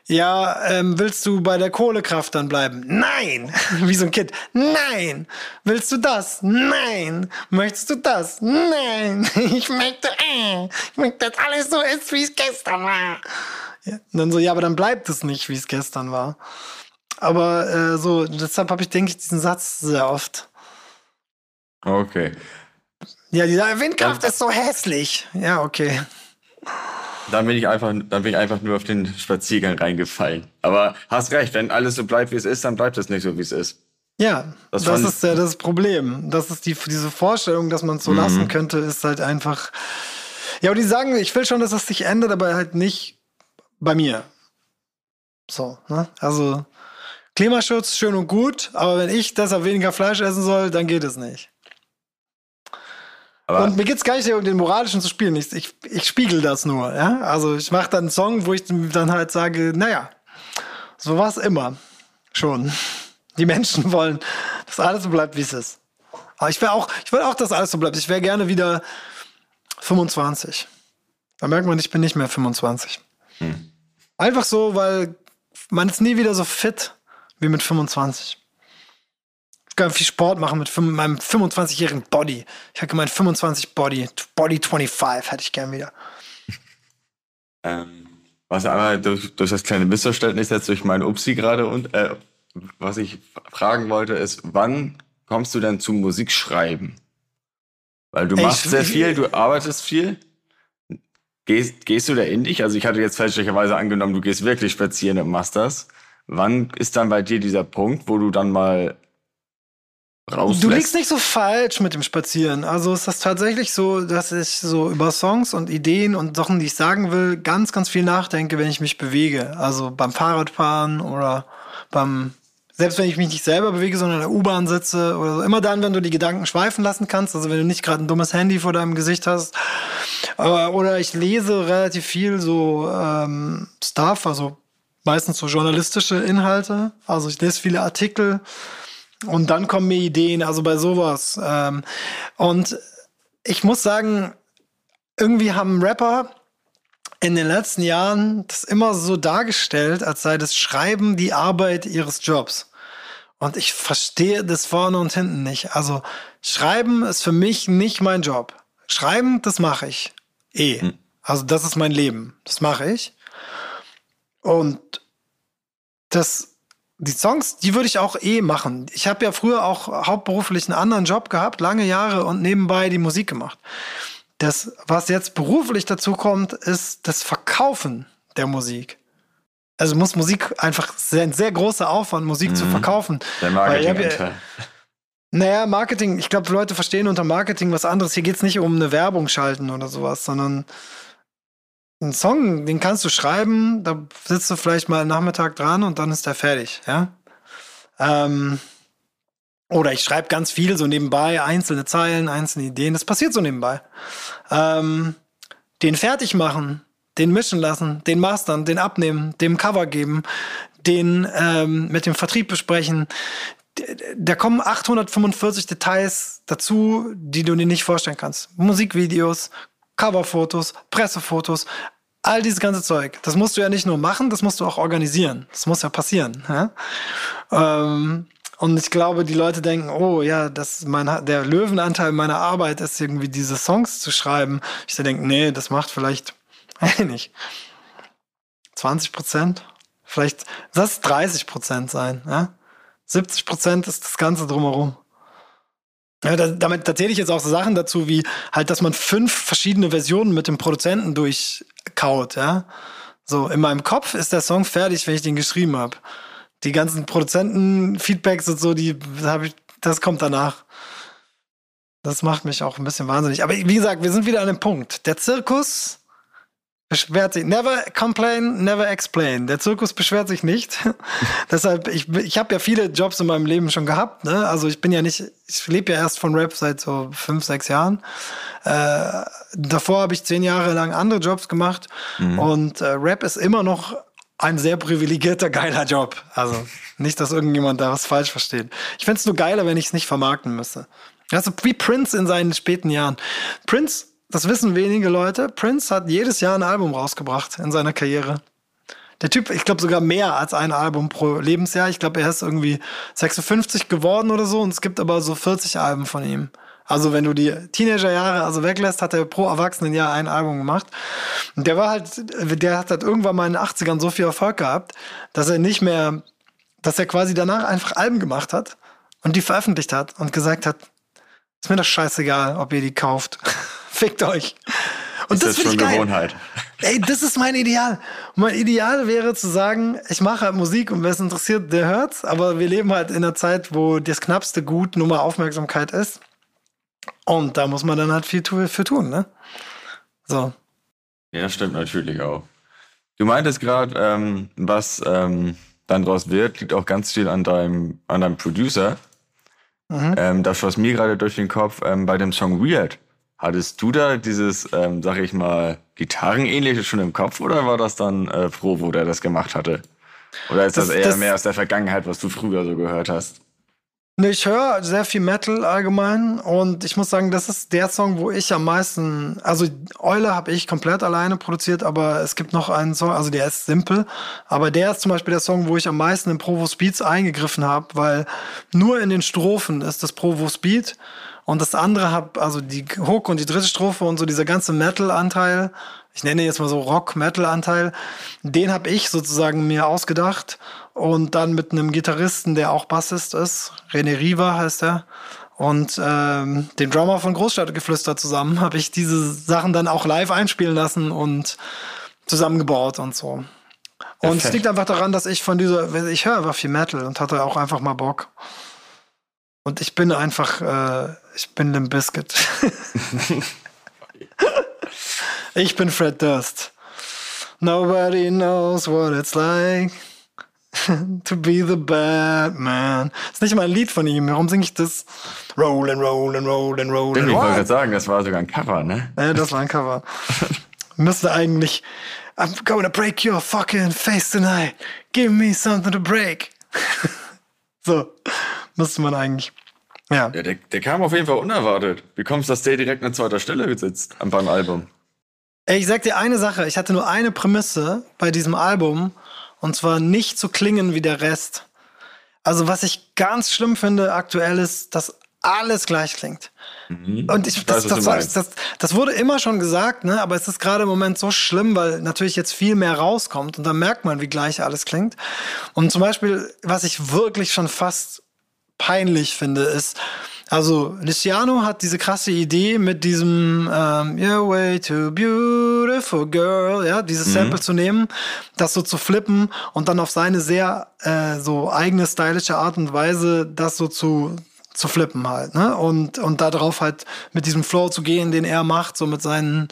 Speaker 4: Ja, ähm, willst du bei der Kohlekraft dann bleiben? Nein! *laughs* Wie so ein Kind. Nein! Willst du das? Nein! Möchtest du das? Nein! *laughs* Ich möchte, äh, ich möchte, dass alles so ist, wie es gestern war. Ja, und dann so, ja, aber dann bleibt es nicht, wie es gestern war. Aber äh, so, deshalb habe ich, denke ich, diesen Satz sehr oft.
Speaker 3: Okay.
Speaker 4: Ja, dieser Windkraft ist so hässlich. Ja, okay.
Speaker 3: Dann bin ich einfach, dann bin ich einfach nur auf den Spaziergang reingefallen. Aber hast recht, wenn alles so bleibt, wie es ist, dann bleibt es nicht so, wie es ist.
Speaker 4: Ja, das, das ist ja das Problem. Das ist die, diese Vorstellung, dass man es so mhm. lassen könnte, ist halt einfach. Ja, und die sagen, ich will schon, dass das sich ändert, aber halt nicht bei mir. So, ne? Also, Klimaschutz schön und gut, aber wenn ich deshalb weniger Fleisch essen soll, dann geht es nicht. Aber und mir geht es gar nicht um den moralischen zu spielen. Ich, ich, ich spiegel das nur. Ja? Also ich mache dann einen Song, wo ich dann halt sage, naja, so war es immer. Schon. Die Menschen *laughs* wollen, dass alles so bleibt, wie es ist. Aber ich will auch, ich will auch, dass alles so bleibt. Ich wäre gerne wieder 25. Da merkt man, ich bin nicht mehr 25. Hm. Einfach so, weil man ist nie wieder so fit wie mit 25 kann viel Sport machen mit meinem 25-jährigen Body. Ich hätte gemeint 25 Body. Body 25 hätte ich gern wieder.
Speaker 3: Ähm, was aber durch, durch das kleine Missverständnis jetzt durch meinen Upsi gerade und äh, was ich fragen wollte, ist, wann kommst du denn zum Musikschreiben? Weil du machst ich, sehr viel, du *laughs* arbeitest viel. Gehst, gehst du da in dich? Also ich hatte jetzt fälschlicherweise angenommen, du gehst wirklich spazieren und machst das. Wann ist dann bei dir dieser Punkt, wo du dann mal rauslässt?
Speaker 4: Du liegst nicht so falsch mit dem Spazieren. Also ist das tatsächlich so, dass ich so über Songs und Ideen und Sachen, die ich sagen will, ganz, ganz viel nachdenke, wenn ich mich bewege. Also beim Fahrradfahren oder beim selbst wenn ich mich nicht selber bewege, sondern in der U-Bahn sitze oder so. Immer dann, wenn du die Gedanken schweifen lassen kannst, also wenn du nicht gerade ein dummes Handy vor deinem Gesicht hast. Aber, oder ich lese relativ viel so ähm, Stuff, also meistens so journalistische Inhalte. Also ich lese viele Artikel und dann kommen mir Ideen, also bei sowas. Ähm, und ich muss sagen, irgendwie haben Rapper in den letzten Jahren das immer so dargestellt, als sei das Schreiben die Arbeit ihres Jobs. Und ich verstehe das vorne und hinten nicht. Also Schreiben ist für mich nicht mein Job. Schreiben, das mache ich. Eh. Hm. Also das ist mein Leben. Das mache ich. Und das, die Songs, die würde ich auch eh machen. Ich habe ja früher auch hauptberuflich einen anderen Job gehabt, lange Jahre und nebenbei die Musik gemacht. Das, was jetzt beruflich dazu kommt, ist das Verkaufen der Musik. Also muss Musik einfach sehr, ein sehr großer Aufwand, Musik mhm. zu verkaufen.
Speaker 3: Der Marketing. Ja,
Speaker 4: naja, Marketing, ich glaube, Leute verstehen unter Marketing was anderes. Hier geht es nicht um eine Werbung schalten oder sowas, sondern ein Song, den kannst du schreiben, da sitzt du vielleicht mal Nachmittag dran und dann ist der fertig, ja. Ähm, oder ich schreibe ganz viel so nebenbei, einzelne Zeilen, einzelne Ideen. Das passiert so nebenbei. Ähm, den fertig machen, den mischen lassen, den mastern, den abnehmen, dem Cover geben, den ähm, mit dem Vertrieb besprechen. Da kommen 845 Details dazu, die du dir nicht vorstellen kannst. Musikvideos, Coverfotos, Pressefotos, all dieses ganze Zeug. Das musst du ja nicht nur machen, das musst du auch organisieren. Das muss ja passieren. Ja? Ähm, und ich glaube, die Leute denken, oh ja, das mein, der Löwenanteil meiner Arbeit ist irgendwie diese Songs zu schreiben. Ich denke, nee, das macht vielleicht, *laughs* nicht, 20 Prozent, vielleicht, das 30 Prozent sein, ja. 70 Prozent ist das Ganze drumherum. Ja, da, damit da zähle ich jetzt auch so Sachen dazu, wie halt, dass man fünf verschiedene Versionen mit dem Produzenten durchkaut, ja. So, in meinem Kopf ist der Song fertig, wenn ich den geschrieben habe die ganzen Produzenten-Feedbacks und so, die habe ich, das kommt danach. Das macht mich auch ein bisschen wahnsinnig. Aber wie gesagt, wir sind wieder an dem Punkt. Der Zirkus beschwert sich. Never complain, never explain. Der Zirkus beschwert sich nicht. *laughs* Deshalb, ich, ich habe ja viele Jobs in meinem Leben schon gehabt. Ne? Also ich bin ja nicht, ich lebe ja erst von Rap seit so fünf, sechs Jahren. Äh, davor habe ich zehn Jahre lang andere Jobs gemacht. Mhm. Und äh, Rap ist immer noch ein sehr privilegierter, geiler Job. Also nicht, dass irgendjemand da was falsch versteht. Ich fände es nur geiler, wenn ich es nicht vermarkten müsste. Also wie Prince in seinen späten Jahren. Prince, das wissen wenige Leute, Prince hat jedes Jahr ein Album rausgebracht in seiner Karriere. Der Typ, ich glaube sogar mehr als ein Album pro Lebensjahr. Ich glaube, er ist irgendwie 56 geworden oder so und es gibt aber so 40 Alben von ihm. Also wenn du die Teenagerjahre also weglässt, hat er pro Erwachsenenjahr ein Album gemacht. Und der war halt, der hat halt irgendwann mal in den 80ern so viel Erfolg gehabt, dass er nicht mehr, dass er quasi danach einfach Alben gemacht hat und die veröffentlicht hat und gesagt hat, ist mir das scheißegal, ob ihr die kauft. *laughs* Fickt euch. Und
Speaker 3: ist das, das schon Gewohnheit.
Speaker 4: Ey, das ist mein Ideal. Mein Ideal wäre zu sagen, ich mache halt Musik und wer es interessiert, der hört's. Aber wir leben halt in einer Zeit, wo das knappste Gut nur mal Aufmerksamkeit ist. Und da muss man dann halt viel für tun, ne? So.
Speaker 3: Ja, stimmt natürlich auch. Du meintest gerade, ähm, was ähm, dann draus wird, liegt auch ganz viel an deinem, an deinem Producer. Mhm. Ähm, da schoss mir gerade durch den Kopf ähm, bei dem Song Weird. Hattest du da dieses, ähm, sag ich mal, Gitarrenähnliche schon im Kopf oder war das dann äh, Provo, der das gemacht hatte? Oder ist das, das eher das, mehr aus der Vergangenheit, was du früher so gehört hast?
Speaker 4: Ich höre sehr viel Metal allgemein und ich muss sagen, das ist der Song, wo ich am meisten, also Eule habe ich komplett alleine produziert, aber es gibt noch einen Song, also der ist simpel, aber der ist zum Beispiel der Song, wo ich am meisten in Provo Speeds eingegriffen habe, weil nur in den Strophen ist das Provo Speed und das andere hab, also die Hook und die dritte Strophe und so dieser ganze Metal-Anteil ich nenne jetzt mal so Rock-Metal-Anteil, den habe ich sozusagen mir ausgedacht und dann mit einem Gitarristen, der auch Bassist ist, René Riva heißt er, und ähm, den Drummer von Großstadtgeflüster zusammen habe ich diese Sachen dann auch live einspielen lassen und zusammengebaut und so. Und es liegt einfach daran, dass ich von dieser, ich höre einfach viel Metal und hatte auch einfach mal Bock. Und ich bin einfach, äh, ich bin Limp Biscuit. *laughs* ich bin Fred Durst. Nobody knows what it's like *laughs* to be the Batman. Das ist nicht mal ein Lied von ihm. Warum singe ich das? Roll and roll and roll and roll.
Speaker 3: Ich wollte gerade sagen, das war sogar ein Cover, ne?
Speaker 4: Ja, das war ein Cover. *laughs* Müsste eigentlich I'm gonna break your fucking face tonight. Give me something to break. so, müsste man eigentlich. Ja.
Speaker 3: ja der, der, kam auf jeden Fall unerwartet. Wie kommst du, dass der direkt an zweiter Stelle gesitzt beim Album?
Speaker 4: Ey, ich sag dir eine Sache. Ich hatte nur eine Prämisse bei diesem Album. Und zwar nicht zu klingen wie der Rest. Also, was ich ganz schlimm finde aktuell ist, dass alles gleich klingt. Mhm. Und ich, das, das, das, das, das, wurde immer schon gesagt, ne? aber es ist gerade im Moment so schlimm, weil natürlich jetzt viel mehr rauskommt und dann merkt man, wie gleich alles klingt. Und zum Beispiel, was ich wirklich schon fast peinlich finde, ist, also Luciano hat diese krasse Idee mit diesem ähm, You're way too beautiful girl, ja, dieses mhm. Sample zu nehmen, das so zu flippen und dann auf seine sehr äh, so eigene stylische Art und Weise das so zu zu flippen halt, ne? Und, und darauf halt mit diesem Flow zu gehen, den er macht, so mit seinen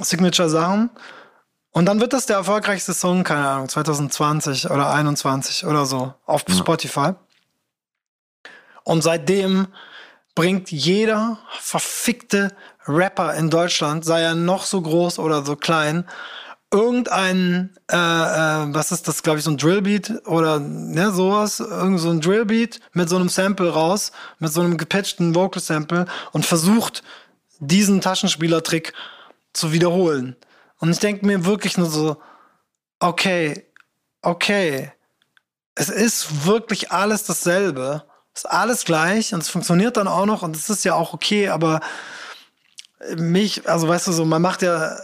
Speaker 4: Signature-Sachen. Und dann wird das der erfolgreichste Song, keine Ahnung, 2020 oder 21 oder so auf ja. Spotify. Und seitdem bringt jeder verfickte Rapper in Deutschland, sei er noch so groß oder so klein, irgendein, äh, äh, was ist das, glaube ich, so ein Drillbeat oder ne, sowas, irgend so ein Drillbeat mit so einem Sample raus, mit so einem gepatchten Vocal-Sample und versucht, diesen Taschenspielertrick zu wiederholen. Und ich denke mir wirklich nur so, okay, okay, es ist wirklich alles dasselbe, ist alles gleich und es funktioniert dann auch noch und es ist ja auch okay, aber mich, also weißt du so, man macht ja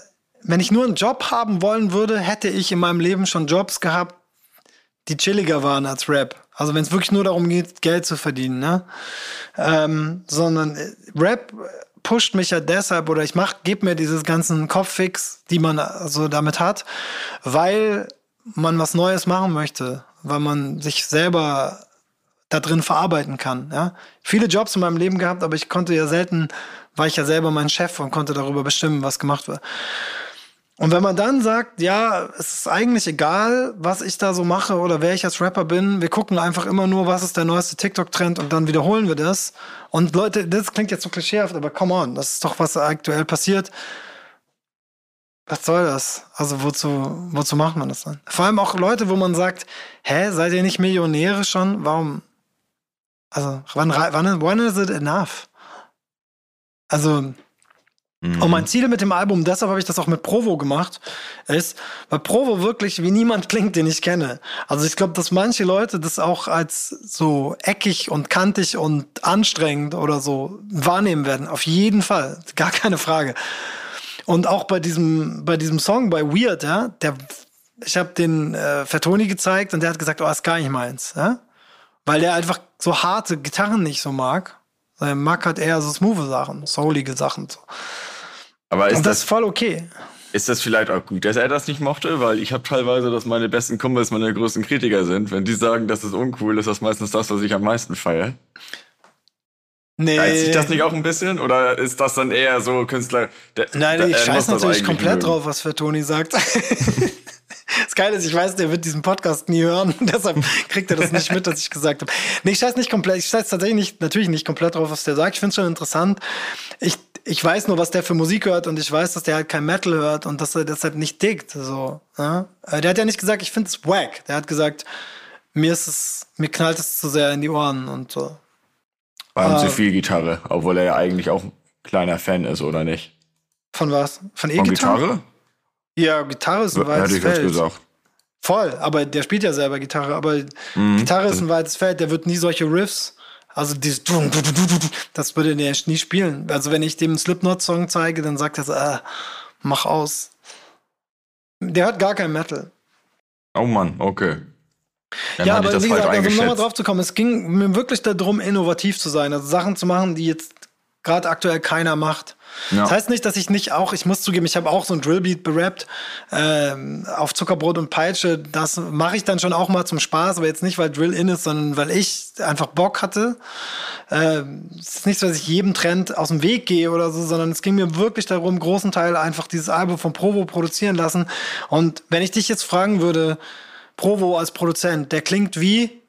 Speaker 4: wenn ich nur einen Job haben wollen würde, hätte ich in meinem Leben schon Jobs gehabt, die chilliger waren als Rap. Also wenn es wirklich nur darum geht, Geld zu verdienen, ne? Ähm, sondern äh, Rap pusht mich ja deshalb oder ich mach, gebe mir dieses ganzen Kopffix, die man also damit hat, weil man was Neues machen möchte, weil man sich selber da drin verarbeiten kann. Ja? Viele Jobs in meinem Leben gehabt, aber ich konnte ja selten, war ich ja selber mein Chef und konnte darüber bestimmen, was gemacht wird. Und wenn man dann sagt, ja, es ist eigentlich egal, was ich da so mache oder wer ich als Rapper bin, wir gucken einfach immer nur, was ist der neueste TikTok-Trend und dann wiederholen wir das. Und Leute, das klingt jetzt so klischeehaft, aber come on, das ist doch, was aktuell passiert. Was soll das? Also wozu, wozu macht man das dann? Vor allem auch Leute, wo man sagt, hä, seid ihr nicht Millionäre schon? Warum? Also, wann, wann, wann is it enough? Also, Mhm. Und mein Ziel mit dem Album, deshalb habe ich das auch mit Provo gemacht, ist, weil Provo wirklich wie niemand klingt, den ich kenne. Also ich glaube, dass manche Leute das auch als so eckig und kantig und anstrengend oder so wahrnehmen werden. Auf jeden Fall, gar keine Frage. Und auch bei diesem, bei diesem Song, bei Weird, ja, der, ich habe den äh, Fertoni gezeigt und der hat gesagt, oh, ist gar nicht meins, ja, weil der einfach so harte Gitarren nicht so mag. Er mag halt eher so smooth Sachen, soulige Sachen. So.
Speaker 3: Aber ist
Speaker 4: Und das, das voll okay.
Speaker 3: Ist das vielleicht auch gut, dass er das nicht mochte? Weil ich habe teilweise, dass meine besten Kumpels meine größten Kritiker sind. Wenn die sagen, das ist uncool, ist das meistens das, was ich am meisten feiere. Nee. Reizt sich das nicht auch ein bisschen? Oder ist das dann eher so Künstler?
Speaker 4: Der, Nein, der, ich scheiß natürlich komplett mögen. drauf, was für Toni sagt. *laughs* Das Geile ist, ich weiß, der wird diesen Podcast nie hören, *laughs* deshalb kriegt er das nicht mit, was ich gesagt habe. Nee, ich scheiß nicht komplett, ich scheiß tatsächlich nicht, natürlich nicht komplett drauf, was der sagt. Ich finde es schon interessant. Ich ich weiß nur, was der für Musik hört und ich weiß, dass der halt kein Metal hört und dass er deshalb nicht diggt. So, ja? Äh, der hat ja nicht gesagt, ich finde es wack. Der hat gesagt, mir ist es, mir knallt es zu sehr in die Ohren und so.
Speaker 3: War ihm zu viel Gitarre, obwohl er ja eigentlich auch ein kleiner Fan ist, oder nicht?
Speaker 4: Von was? Von
Speaker 3: E-Gitarre?
Speaker 4: Ja, Gitarre ist ein weites Hätte ich Feld. gesagt. Voll, aber der spielt ja selber Gitarre, aber mhm. Gitarre ist ein weites Feld, der wird nie solche Riffs also dieses das würde er nie spielen. Also wenn ich dem einen Slipknot-Song zeige, dann sagt er so, äh, mach aus. Der hört gar kein Metal.
Speaker 3: Oh Mann, okay.
Speaker 4: Dann ja, aber wie gesagt, also um nochmal drauf zu kommen, es ging mir wirklich darum, innovativ zu sein, also Sachen zu machen, die jetzt gerade aktuell keiner macht. Ja. Das heißt nicht, dass ich nicht auch, ich muss zugeben, ich habe auch so ein Drillbeat berappt ähm, auf Zuckerbrot und Peitsche. Das mache ich dann schon auch mal zum Spaß, aber jetzt nicht, weil Drill in ist, sondern weil ich einfach Bock hatte. Ähm, es ist nicht so, dass ich jedem Trend aus dem Weg gehe oder so, sondern es ging mir wirklich darum, großen Teil einfach dieses Album von Provo produzieren lassen. Und wenn ich dich jetzt fragen würde, Provo als Produzent, der klingt wie?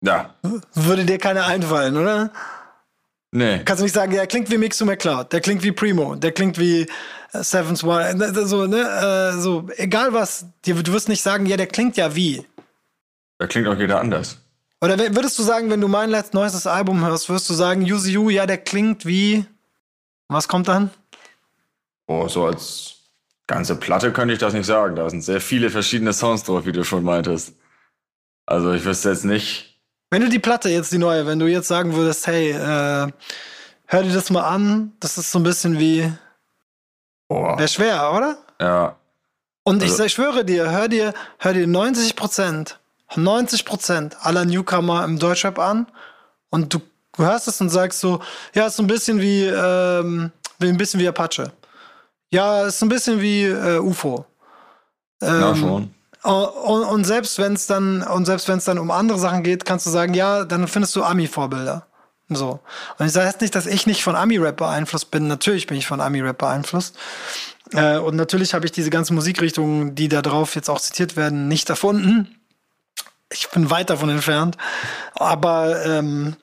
Speaker 3: Ja.
Speaker 4: Würde dir keiner einfallen, oder?
Speaker 3: Nee.
Speaker 4: Kannst du nicht sagen, der klingt wie Mixo McCloud, der klingt wie Primo, der klingt wie äh, Sevens One, so, ne, äh, so, egal was, du wirst nicht sagen, ja, der klingt ja wie.
Speaker 3: Da klingt auch jeder anders.
Speaker 4: Oder würdest du sagen, wenn du mein letztes neuestes Album hörst, würdest du sagen, Use You, ja, der klingt wie. Was kommt dann?
Speaker 3: Oh, so als ganze Platte könnte ich das nicht sagen. Da sind sehr viele verschiedene Sounds drauf, wie du schon meintest. Also ich wüsste jetzt nicht,
Speaker 4: wenn du die Platte jetzt, die neue, wenn du jetzt sagen würdest, hey, äh, hör dir das mal an, das ist so ein bisschen wie. Wäre schwer, oder?
Speaker 3: Ja.
Speaker 4: Und also, ich, schwöre dir, hör dir, hör dir 90 Prozent, 90 Prozent aller Newcomer im Deutschrap an und du hörst es und sagst so, ja, ist so ein bisschen wie, ähm, ein bisschen wie Apache. Ja, ist so ein bisschen wie äh, UFO.
Speaker 3: Ähm, ja, schon.
Speaker 4: Und, und selbst wenn es dann und selbst wenn es dann um andere Sachen geht, kannst du sagen, ja, dann findest du Ami-Vorbilder. So. Und ich sage jetzt nicht, dass ich nicht von Ami-Rap beeinflusst bin. Natürlich bin ich von Ami-Rap beeinflusst. Äh, und natürlich habe ich diese ganzen Musikrichtungen, die da drauf jetzt auch zitiert werden, nicht erfunden. Ich bin weit davon entfernt. Aber ähm,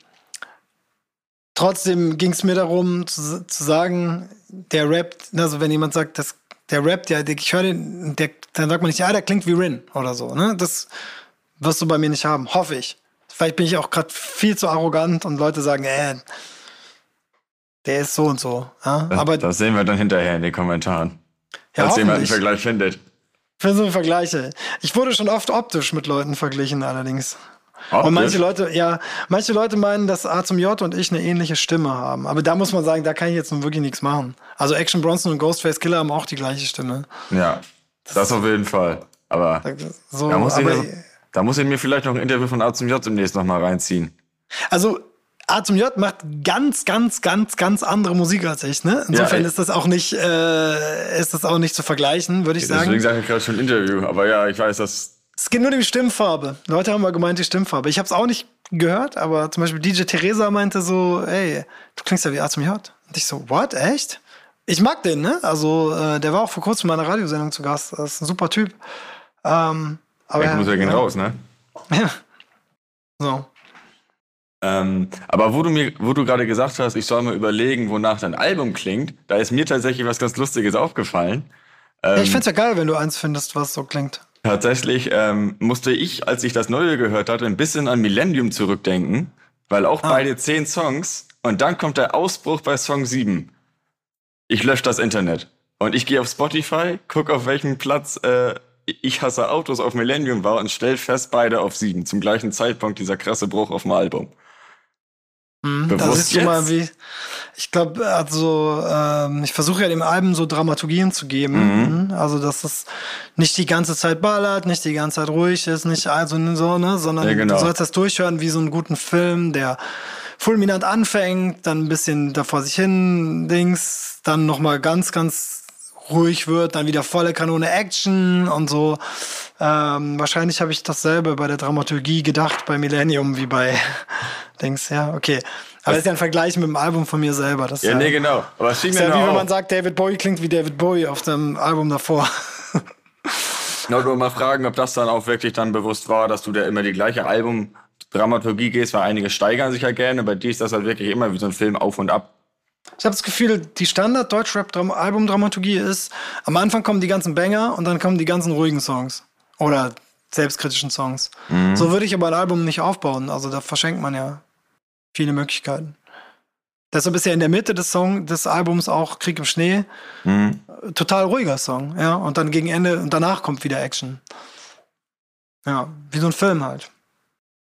Speaker 4: trotzdem ging es mir darum zu, zu sagen, der Rap, also wenn jemand sagt, das der rappt ja, ich höre den, der, dann sagt man nicht, ja, der klingt wie Rin oder so. Ne? Das wirst du bei mir nicht haben, hoffe ich. Vielleicht bin ich auch gerade viel zu arrogant und Leute sagen, äh, der ist so und so. Ja?
Speaker 3: Das, Aber das sehen wir dann hinterher in den Kommentaren. Ja, falls jemand einen Vergleich findet.
Speaker 4: Für so Vergleiche. Ich wurde schon oft optisch mit Leuten verglichen, allerdings. Optisch? Und manche Leute, ja, manche Leute meinen, dass A zum J und ich eine ähnliche Stimme haben. Aber da muss man sagen, da kann ich jetzt nun wirklich nichts machen. Also Action Bronson und Ghostface Killer haben auch die gleiche Stimme.
Speaker 3: Ja, das, das auf jeden Fall. Aber, so, da, muss aber ich, da muss ich mir vielleicht noch ein Interview von A zum J demnächst nochmal reinziehen.
Speaker 4: Also A zum J macht ganz, ganz, ganz, ganz andere Musik als ich. Ne? Insofern ja, ist das auch nicht, äh, ist das auch nicht zu vergleichen, würde ich
Speaker 3: Deswegen
Speaker 4: sagen.
Speaker 3: Deswegen sage ich gerade schon Interview. Aber ja, ich weiß, dass
Speaker 4: es geht nur um die Stimmfarbe. Leute haben mal gemeint, die Stimmfarbe. Ich habe es auch nicht gehört, aber zum Beispiel DJ Teresa meinte so, ey, du klingst ja wie A zum J. Und ich so, what, echt? Ich mag den, ne? Also, äh, der war auch vor kurzem in meiner Radiosendung zu Gast. Das ist ein super Typ. Ähm, aber
Speaker 3: ja, muss ja gehen ja. raus, ne?
Speaker 4: Ja. *laughs* So.
Speaker 3: Ähm, aber wo du mir, wo du gerade gesagt hast, ich soll mal überlegen, wonach dein Album klingt, da ist mir tatsächlich was ganz Lustiges aufgefallen.
Speaker 4: Ähm, ja, ich ähm, find's ja geil, wenn du eins findest, was so klingt.
Speaker 3: Tatsächlich ähm, musste ich, als ich das Neue gehört hatte, ein bisschen an Millennium zurückdenken, weil auch ah. beide zehn Songs und dann kommt der Ausbruch bei Song 7. Ich lösche das Internet und ich gehe auf Spotify, guck auf welchem Platz äh, ich hasse Autos auf Millennium war und stell fest, beide auf 7. Zum gleichen Zeitpunkt dieser krasse Bruch auf dem Album.
Speaker 4: Mhm, Bewusst da siehst du mal, wie. Ich glaube, also ähm, ich versuche ja dem Album so Dramaturgien zu geben. Mhm. Also dass es nicht die ganze Zeit ballert, nicht die ganze Zeit ruhig ist, nicht also so, ne, sondern ja, genau. du sollst das durchhören wie so einen guten Film, der fulminant anfängt, dann ein bisschen da vor sich hin Dings, dann nochmal ganz, ganz ruhig wird, dann wieder volle Kanone Action und so. Ähm, wahrscheinlich habe ich dasselbe bei der Dramaturgie gedacht bei Millennium wie bei *laughs* Dings, ja, okay. Aber das ist ja ein Vergleich mit dem Album von mir selber. Das
Speaker 3: ja,
Speaker 4: ja,
Speaker 3: nee, genau.
Speaker 4: Aber es ist ja wie wenn man sagt, David Bowie klingt wie David Bowie auf dem Album davor.
Speaker 3: Nur mal fragen, ob das dann auch wirklich dann bewusst war, dass du da immer die gleiche Album-Dramaturgie gehst, weil einige steigern sich ja gerne. Bei dir ist das halt wirklich immer wie so ein Film auf und ab.
Speaker 4: Ich habe das Gefühl, die standard deutschrap album dramaturgie ist, am Anfang kommen die ganzen Banger und dann kommen die ganzen ruhigen Songs. Oder selbstkritischen Songs. Mhm. So würde ich aber ein Album nicht aufbauen. Also da verschenkt man ja viele Möglichkeiten. Deshalb ist ja in der Mitte des Song des Albums auch Krieg im Schnee. Mhm. Total ruhiger Song, ja. Und dann gegen Ende und danach kommt wieder Action. Ja, wie so ein Film halt.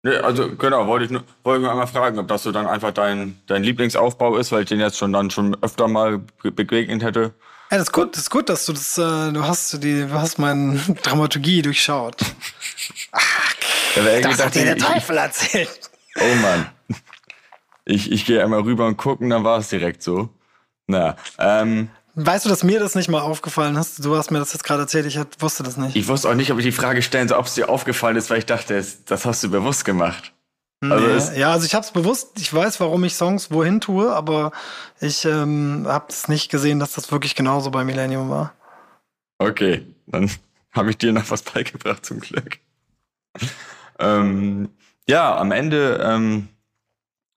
Speaker 3: Nee, also genau, wollte ich nur, wollte nur einmal fragen, ob das so dann einfach dein, dein Lieblingsaufbau ist, weil ich den jetzt schon dann schon öfter mal begegnet hätte.
Speaker 4: Ja, das ist gut, das ist gut, dass du das, äh, du hast die, du hast meine *laughs* Dramaturgie durchschaut. Ach, das hat dir der Teufel erzählt.
Speaker 3: Oh Mann. Ich, ich gehe einmal rüber und gucken, dann war es direkt so. Na, ähm,
Speaker 4: Weißt du, dass mir das nicht mal aufgefallen ist? Du hast mir das jetzt gerade erzählt, ich wusste das nicht.
Speaker 3: Ich wusste auch nicht, ob ich die Frage stellen soll, ob es dir aufgefallen ist, weil ich dachte, das hast du bewusst gemacht.
Speaker 4: Also nee. ja, also ich habe es bewusst, ich weiß, warum ich Songs wohin tue, aber ich ähm, habe es nicht gesehen, dass das wirklich genauso bei Millennium war.
Speaker 3: Okay, dann *laughs* habe ich dir noch was beigebracht zum Glück. ähm, ja, am Ende, ähm,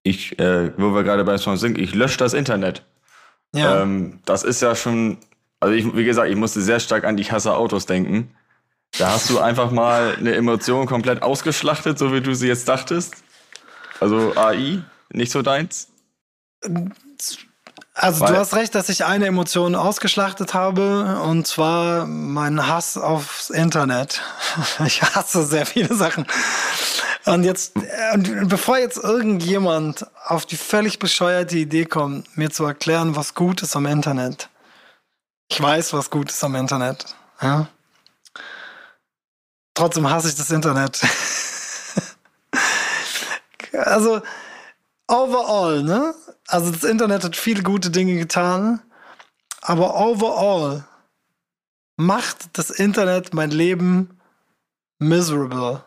Speaker 3: ich, äh, wo wir gerade bei Songs sind, ich lösche das Internet. Ja. Ähm, das ist ja schon, also ich, wie gesagt, ich musste sehr stark an die Hasse Autos denken. Da hast du einfach mal eine Emotion komplett ausgeschlachtet, so wie du sie jetzt dachtest. Also AI, nicht so deins?
Speaker 4: Also Weil, du hast recht, dass ich eine Emotion ausgeschlachtet habe, und zwar meinen Hass aufs Internet. *laughs* Ich hasse sehr viele Sachen. Und jetzt, und bevor jetzt irgendjemand auf die völlig bescheuerte Idee kommt, mir zu erklären, was gut ist am Internet. Ich weiß, was gut ist am Internet. Ja? Trotzdem hasse ich das Internet. *laughs* also overall, ne? Also das Internet hat viele gute Dinge getan, aber overall macht das Internet mein Leben miserable.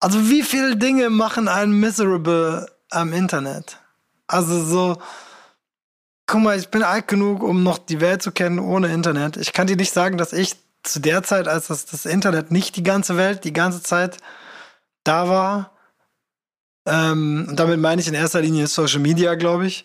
Speaker 4: Also wie viele Dinge machen einen miserable am Internet? Also so, guck mal, ich bin alt genug, um noch die Welt zu kennen ohne Internet. Ich kann dir nicht sagen, dass ich zu der Zeit, als das, das Internet nicht die ganze Welt die ganze Zeit da war. Ähm, und damit meine ich in erster Linie Social Media, glaube ich.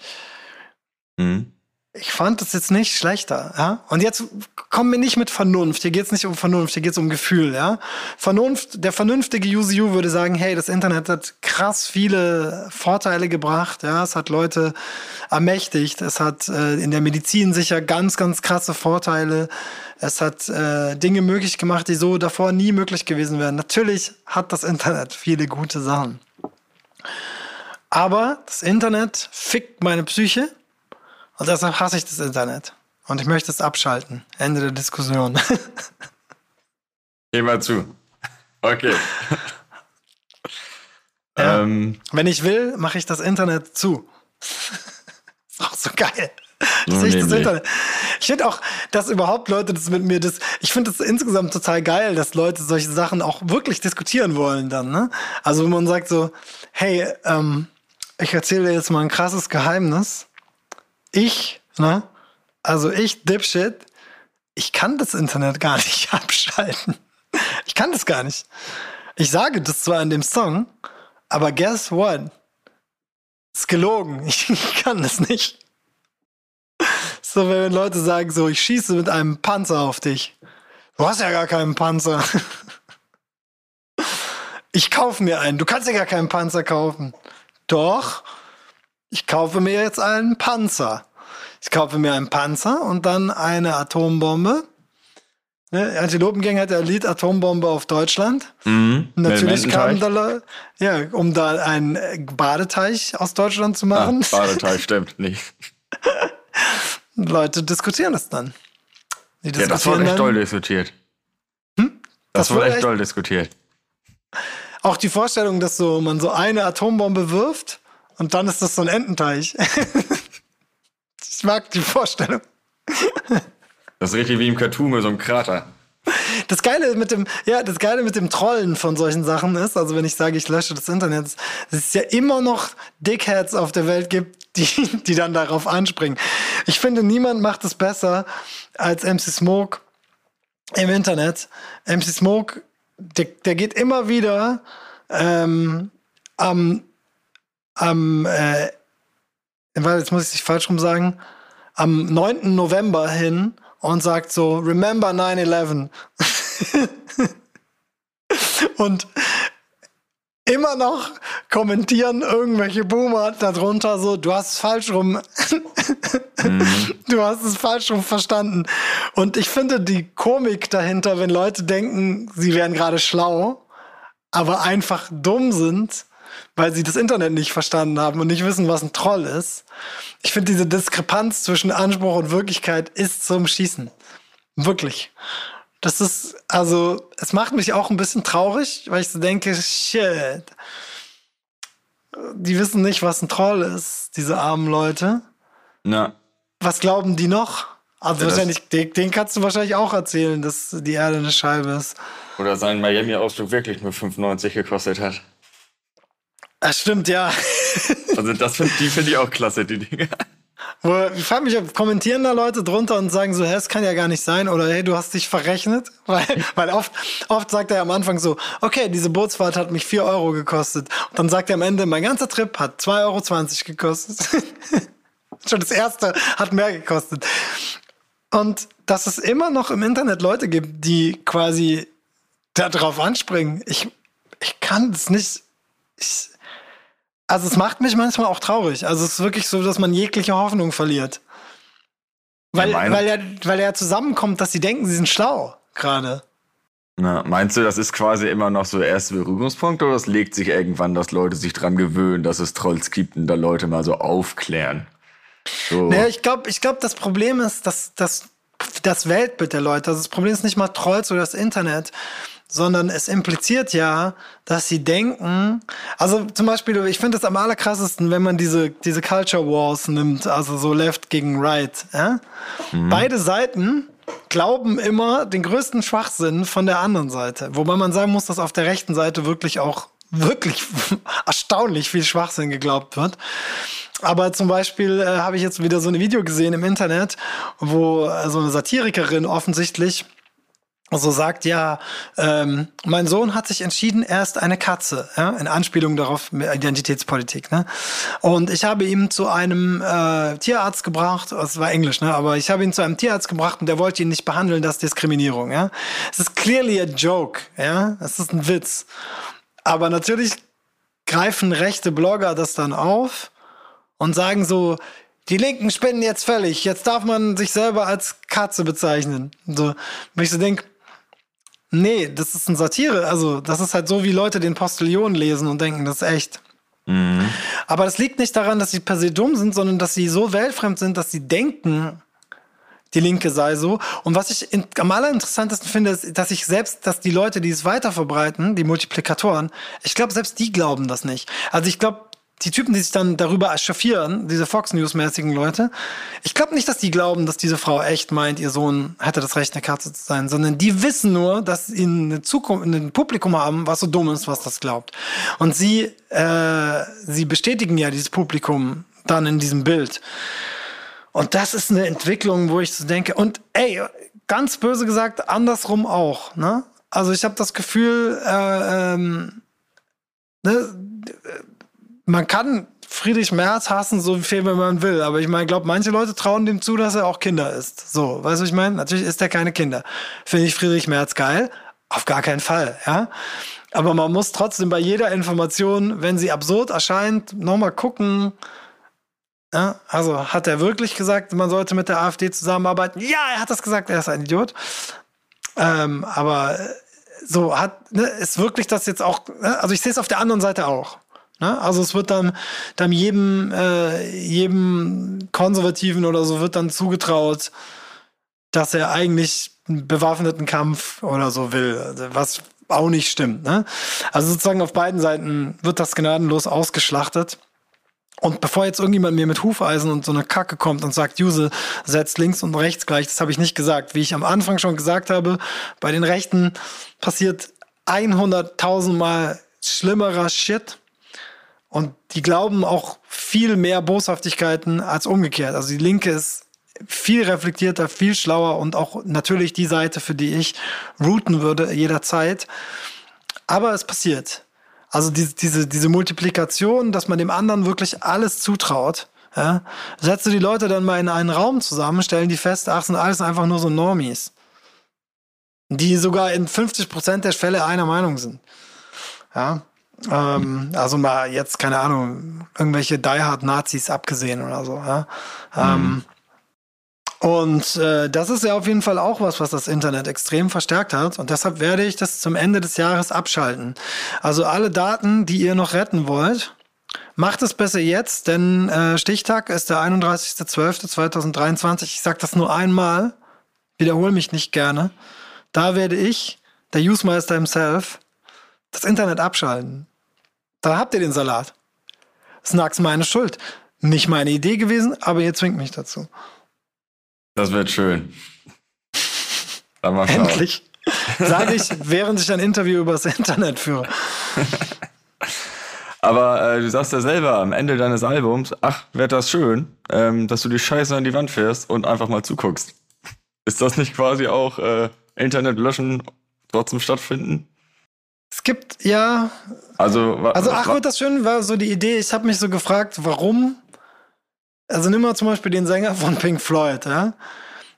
Speaker 4: Mhm. Ich fand das jetzt nicht schlechter, ja. Und jetzt kommen wir nicht mit Vernunft. Hier geht es nicht um Vernunft, hier geht es um Gefühl, ja. Vernunft, der vernünftige UCU würde sagen, hey, das Internet hat krass viele Vorteile gebracht, ja. Es hat Leute ermächtigt, es hat äh, in der Medizin sicher ganz, ganz krasse Vorteile. Es hat äh, Dinge möglich gemacht, die so davor nie möglich gewesen wären. Natürlich hat das Internet viele gute Sachen. Aber das Internet fickt meine Psyche und deshalb hasse ich das Internet. Und ich möchte es abschalten. Ende der Diskussion.
Speaker 3: Geh mal zu. Okay.
Speaker 4: Ja. Ähm, Wenn ich will, mache ich das Internet zu. *laughs* ist auch so geil. Das nee, das nee. Ich finde auch, dass überhaupt Leute das mit mir das. Ich finde es insgesamt total geil, dass Leute solche Sachen auch wirklich diskutieren wollen dann. Ne? Also wenn man sagt so, hey, ähm, ich erzähle dir jetzt mal ein krasses Geheimnis ich, ne? Also ich, Dipshit, ich kann das Internet gar *laughs* nicht abschalten. Ich kann das gar nicht. Ich sage das zwar in dem Song, aber guess what? Ist gelogen. Ich, *laughs* ich kann das nicht. So, wenn Leute sagen so, ich schieße mit einem Panzer auf dich. Du hast ja gar keinen Panzer. *laughs* Ich kaufe mir einen. Du kannst ja gar keinen Panzer kaufen. Doch ich kaufe mir jetzt einen Panzer. Ich kaufe mir einen Panzer und dann eine Atombombe. Ne, Antilopengänger hat der Lied Atombombe auf Deutschland. Mhm. Natürlich kam da, ja, um da einen Badeteich aus Deutschland zu machen.
Speaker 3: Ah, Badeteich stimmt nicht. *laughs*
Speaker 4: Leute diskutieren das dann.
Speaker 3: ja, das wurde echt doll diskutiert. Hm? Das, das wurde echt doll diskutiert.
Speaker 4: Auch die Vorstellung, dass so man so eine Atombombe wirft und dann ist das so ein Ententeich. *laughs* ich mag die Vorstellung.
Speaker 3: Das ist richtig wie im Cartoon, so ein Krater.
Speaker 4: Das Geile mit dem, ja, das Geile mit dem Trollen von solchen Sachen ist, also wenn ich sage, ich lösche das Internet, dass es ja immer noch Dickheads auf der Welt gibt, die, die dann darauf anspringen. Ich finde, niemand macht es besser als MC Smoke im Internet. MC Smoke, der, der geht immer wieder ähm, am am, äh, jetzt muss ich es falsch rum sagen, am 9. November hin und sagt so, remember 9-11. *laughs* und immer noch kommentieren irgendwelche Boomer darunter so, du hast es falsch rum, mhm. *laughs* du hast es falsch rum verstanden. Und ich finde die Komik dahinter, wenn Leute denken, sie wären gerade schlau, aber einfach dumm sind, weil sie das Internet nicht verstanden haben und nicht wissen, was ein Troll ist. Ich finde, diese Diskrepanz zwischen Anspruch und Wirklichkeit ist zum Schießen. Wirklich. Das ist, also, es macht mich auch ein bisschen traurig, weil ich so denke, shit. Die wissen nicht, was ein Troll ist, diese armen Leute.
Speaker 3: Na.
Speaker 4: Was glauben die noch? Also ja, wahrscheinlich, den, den, kannst du wahrscheinlich auch erzählen, dass die Erde eine Scheibe ist.
Speaker 3: Oder sein Miami-Ausflug wirklich nur 95 gekostet hat.
Speaker 4: Das stimmt, ja.
Speaker 3: Also das find, die finde ich auch klasse, die Dinge.
Speaker 4: Ich frage mich, kommentieren da Leute drunter und sagen so, hey, es kann ja gar nicht sein oder hey, du hast dich verrechnet? *laughs* Weil, weil oft, oft sagt er am Anfang so, okay, diese Bootsfahrt hat mich 4 Euro gekostet. Und dann sagt er am Ende, mein ganzer Trip hat 2,20 Euro gekostet. *laughs* Schon das erste hat mehr gekostet. Und dass es immer noch im Internet Leute gibt, die quasi darauf anspringen. Ich, ich kann es nicht. Ich, also es macht mich manchmal auch traurig. Also es ist wirklich so, dass man jegliche Hoffnung verliert. Weil, ja, weil, er, weil er zusammenkommt, dass sie denken, sie sind schlau gerade.
Speaker 3: Na, meinst du, das ist quasi immer noch so der erste Berührungspunkt oder es legt sich irgendwann, dass Leute sich dran gewöhnen, dass es Trolls gibt und da Leute mal so aufklären?
Speaker 4: So. Naja, ich glaube, ich glaub, das Problem ist, dass, dass das Weltbild der Leute, also das Problem ist nicht mal Trolls oder das Internet, sondern es impliziert ja, dass sie denken, also zum Beispiel, ich finde es am allerkrassesten, wenn man diese, diese Culture Wars nimmt, also so Left gegen Right. Ja? Mhm. Beide Seiten glauben immer den größten Schwachsinn von der anderen Seite. Wobei man sagen muss, dass auf der rechten Seite wirklich auch wirklich *laughs* erstaunlich viel Schwachsinn geglaubt wird. Aber zum Beispiel äh, habe ich jetzt wieder so ein Video gesehen im Internet, wo äh, so eine Satirikerin offensichtlich so sagt, ja, ähm, mein Sohn hat sich entschieden, er ist eine Katze, ja, in Anspielung darauf, Identitätspolitik. Ne? Und ich habe ihn zu einem äh, Tierarzt gebracht, es war Englisch, ne? aber ich habe ihn zu einem Tierarzt gebracht und der wollte ihn nicht behandeln, das ist Diskriminierung. Ja? Es ist clearly a joke, ja, es ist ein Witz. Aber natürlich greifen rechte Blogger das dann auf und sagen so, die Linken spinnen jetzt völlig, jetzt darf man sich selber als Katze bezeichnen. So, wenn ich so denke, nee, das ist ein Satire. Also, das ist halt so, wie Leute den Postillon lesen und denken, das ist echt. Mhm. Aber das liegt nicht daran, dass sie per se dumm sind, sondern dass sie so weltfremd sind, dass sie denken, die Linke sei so. Und was ich in, am allerinteressantesten finde, ist, dass ich selbst, dass die Leute, die es weiter verbreiten, die Multiplikatoren, ich glaube, selbst die glauben das nicht. Also ich glaube, die Typen, die sich dann darüber echauffieren, diese Fox News-mäßigen Leute, ich glaube nicht, dass die glauben, dass diese Frau echt meint, ihr Sohn hätte das Recht, eine Katze zu sein, sondern die wissen nur, dass sie eine Zukunft, ein Publikum haben, was so dumm ist, was das glaubt. Und sie, äh, sie bestätigen ja dieses Publikum dann in diesem Bild. Und das ist eine Entwicklung, wo ich so denke, und ey, ganz böse gesagt, andersrum auch. Ne? Also ich habe das Gefühl, äh, ähm, ne, man kann Friedrich Merz hassen, so viel wie man will. Aber ich meine, ich glaube, manche Leute trauen dem zu, dass er auch Kinder ist. So, weißt du, ich meine? Natürlich ist er keine Kinder. Finde ich Friedrich Merz geil? Auf gar keinen Fall, ja. Aber man muss trotzdem bei jeder Information, wenn sie absurd erscheint, nochmal gucken. Ja, also hat er wirklich gesagt, man sollte mit der AfD zusammenarbeiten? Ja, er hat das gesagt, er ist ein Idiot. Ähm, aber so hat, ne, ist wirklich das jetzt auch, ne? also ich sehe es auf der anderen Seite auch. Ne? Also es wird dann, dann jedem, äh, jedem Konservativen oder so wird dann zugetraut, dass er eigentlich einen bewaffneten Kampf oder so will, was auch nicht stimmt. Ne? Also sozusagen auf beiden Seiten wird das gnadenlos ausgeschlachtet. Und bevor jetzt irgendjemand mir mit Hufeisen und so einer Kacke kommt und sagt, Juse setzt links und rechts gleich, das habe ich nicht gesagt. Wie ich am Anfang schon gesagt habe, bei den Rechten passiert 100.000 Mal schlimmerer Shit. Und die glauben auch viel mehr Boshaftigkeiten als umgekehrt. Also die Linke ist viel reflektierter, viel schlauer und auch natürlich die Seite, für die ich routen würde jederzeit. Aber es passiert. Also diese, diese, diese Multiplikation, dass man dem anderen wirklich alles zutraut. Ja, setzt die Leute dann mal in einen Raum zusammen, stellen die fest, ach, sind alles einfach nur so Normies. Die sogar in 50 Prozent der Fälle einer Meinung sind. Ja, ähm, also mal jetzt, keine Ahnung, irgendwelche Die Hard Nazis abgesehen oder so. Ja? Ähm, mhm. Und äh, das ist ja auf jeden Fall auch was, was das Internet extrem verstärkt hat. Und deshalb werde ich das zum Ende des Jahres abschalten. Also alle Daten, die ihr noch retten wollt, macht es besser jetzt, denn äh, Stichtag ist der 31.12.2023. Ich sage das nur einmal, wiederhole mich nicht gerne. Da werde ich, der Usemeister himself, das Internet abschalten. Da habt ihr den Salat. Snacks meine Schuld. Nicht meine Idee gewesen, aber ihr zwingt mich dazu.
Speaker 3: Das wird schön.
Speaker 4: Dann mal schauen. Endlich. Sage ich, während ich ein Interview übers Internet führe. *laughs*
Speaker 3: Aber äh, du sagst ja selber am Ende deines Albums, ach, wird das schön, ähm, dass du die Scheiße an die Wand fährst und einfach mal zuguckst. Ist das nicht quasi auch äh, Internet löschen trotzdem stattfinden?
Speaker 4: Es gibt ja.
Speaker 3: Also,
Speaker 4: also ach, wird das schön war so die Idee. Ich habe mich so gefragt, warum also nimm mal zum Beispiel den Sänger von Pink Floyd, ja?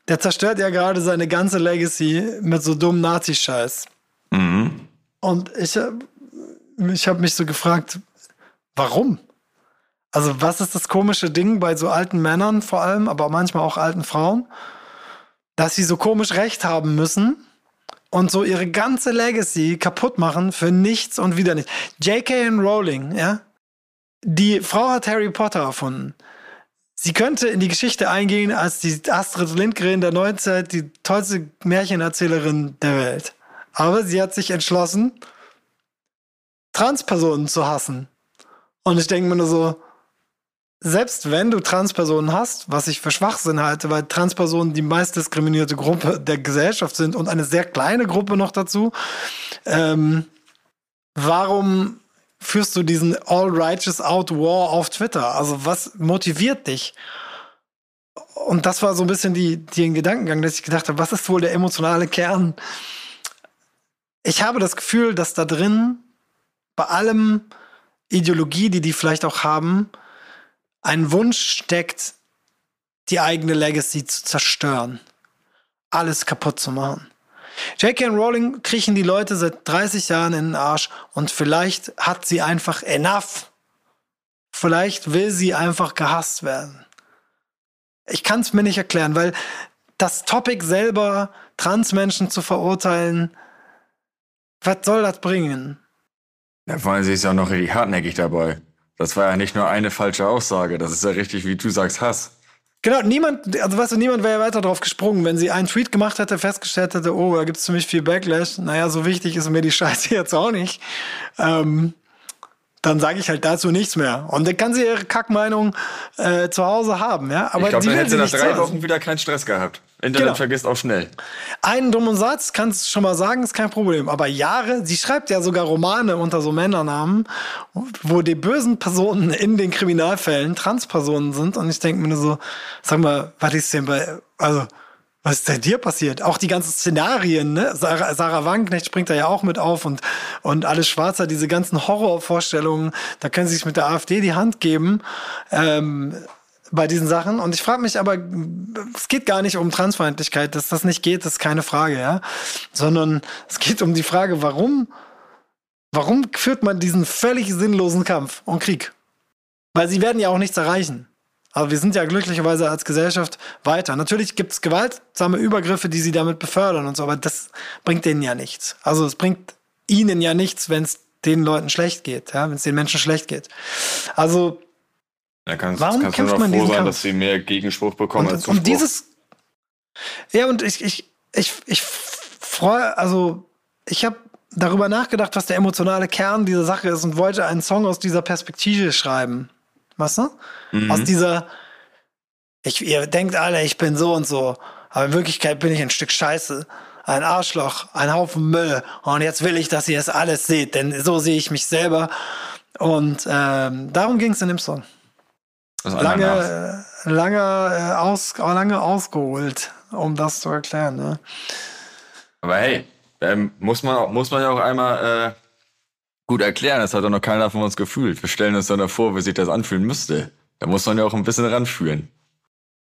Speaker 4: Der zerstört ja gerade seine ganze Legacy mit so dummen Nazi-Scheiß. Mhm. Und ich, ich habe mich so gefragt, warum? Also was ist das komische Ding bei so alten Männern vor allem, aber manchmal auch alten Frauen, dass sie so komisch Recht haben müssen und so ihre ganze Legacy kaputt machen für nichts und wieder nichts. J.K. Rowling, ja, die Frau hat Harry Potter erfunden. Sie könnte in die Geschichte eingehen als die Astrid Lindgren der Neuzeit, die tollste Märchenerzählerin der Welt. Aber sie hat sich entschlossen, Transpersonen zu hassen. Und ich denke mir nur so, selbst wenn du Transpersonen hast, was ich für Schwachsinn halte, weil Transpersonen die meist diskriminierte Gruppe der Gesellschaft sind und eine sehr kleine Gruppe noch dazu, ähm, warum führst du diesen All Righteous Out War auf Twitter? Also was motiviert dich? Und das war so ein bisschen die, den Gedankengang, dass ich gedacht habe, was ist wohl der emotionale Kern? Ich habe das Gefühl, dass da drin bei allem Ideologie, die die vielleicht auch haben, ein Wunsch steckt, die eigene Legacy zu zerstören, alles kaputt zu machen. J.K. Rowling kriechen die Leute seit 30 Jahren in den Arsch und vielleicht hat sie einfach enough. Vielleicht will sie einfach gehasst werden. Ich kann es mir nicht erklären, weil das Topic selber, Transmenschen zu verurteilen, was soll das bringen?
Speaker 3: Ja, vor allem sie ist auch noch richtig hartnäckig dabei. Das war ja nicht nur eine falsche Aussage, das ist ja richtig, wie du sagst, Hass.
Speaker 4: Genau, niemand, also weißt du, niemand wäre ja weiter drauf gesprungen, wenn sie einen Tweet gemacht hätte, festgestellt hätte, oh, da gibt es ziemlich viel Backlash. Naja, so wichtig ist mir die Scheiße jetzt auch nicht. Ähm, dann sage ich halt dazu nichts mehr. Und dann kann sie ihre Kackmeinung äh, zu Hause haben, ja.
Speaker 3: Aber ich glaube, dann hätte sie nach drei Wochen wieder keinen Stress gehabt. Internet genau. vergisst auch schnell.
Speaker 4: Einen dummen Satz kannst du schon mal sagen, ist kein Problem. Aber Jahre, sie schreibt ja sogar Romane unter so Männernamen, wo die bösen Personen in den Kriminalfällen Transpersonen sind. Und ich denke mir nur so, sag mal, was ist denn bei, also, was ist denn dir passiert? Auch die ganzen Szenarien, ne? Sarah, Sarah Wagenknecht springt da ja auch mit auf und, und alles Schwarzer, diese ganzen Horrorvorstellungen, da können sie sich mit der AfD die Hand geben. Ähm, bei diesen Sachen. Und ich frage mich aber, es geht gar nicht um Transfeindlichkeit, dass das nicht geht, ist keine Frage, ja. Sondern es geht um die Frage, warum, warum führt man diesen völlig sinnlosen Kampf und Krieg? Weil sie werden ja auch nichts erreichen. Aber wir sind ja glücklicherweise als Gesellschaft weiter. Natürlich gibt es gewaltsame Übergriffe, die sie damit befördern und so, aber das bringt denen ja nichts. Also es bringt ihnen ja nichts, wenn es den Leuten schlecht geht, ja, wenn es den Menschen schlecht geht. Also
Speaker 3: da kannst, Warum kannst kämpft du nur froh sein, Kampf? dass sie mehr Gegenspruch bekommen und, als
Speaker 4: Zuspruch. Und dieses ja, und ich, ich, ich, ich freue, also ich habe darüber nachgedacht, was der emotionale Kern dieser Sache ist und wollte einen Song aus dieser Perspektive schreiben. Weißt du? Mhm. Aus dieser, ich, ihr denkt alle, ich bin so und so, aber in Wirklichkeit bin ich ein Stück Scheiße, ein Arschloch, ein Haufen Müll und jetzt will ich, dass ihr es alles seht, denn so sehe ich mich selber und ähm, darum ging es in dem Song lange, lange, äh, aus, lange ausgeholt, um das zu erklären. Ne?
Speaker 3: Aber hey, ähm, muss, man, muss man ja auch einmal äh, gut erklären. Das hat doch noch keiner von uns gefühlt. Wir stellen uns dann davor, wie sich das anfühlen müsste. Da muss man ja auch ein bisschen ranfühlen.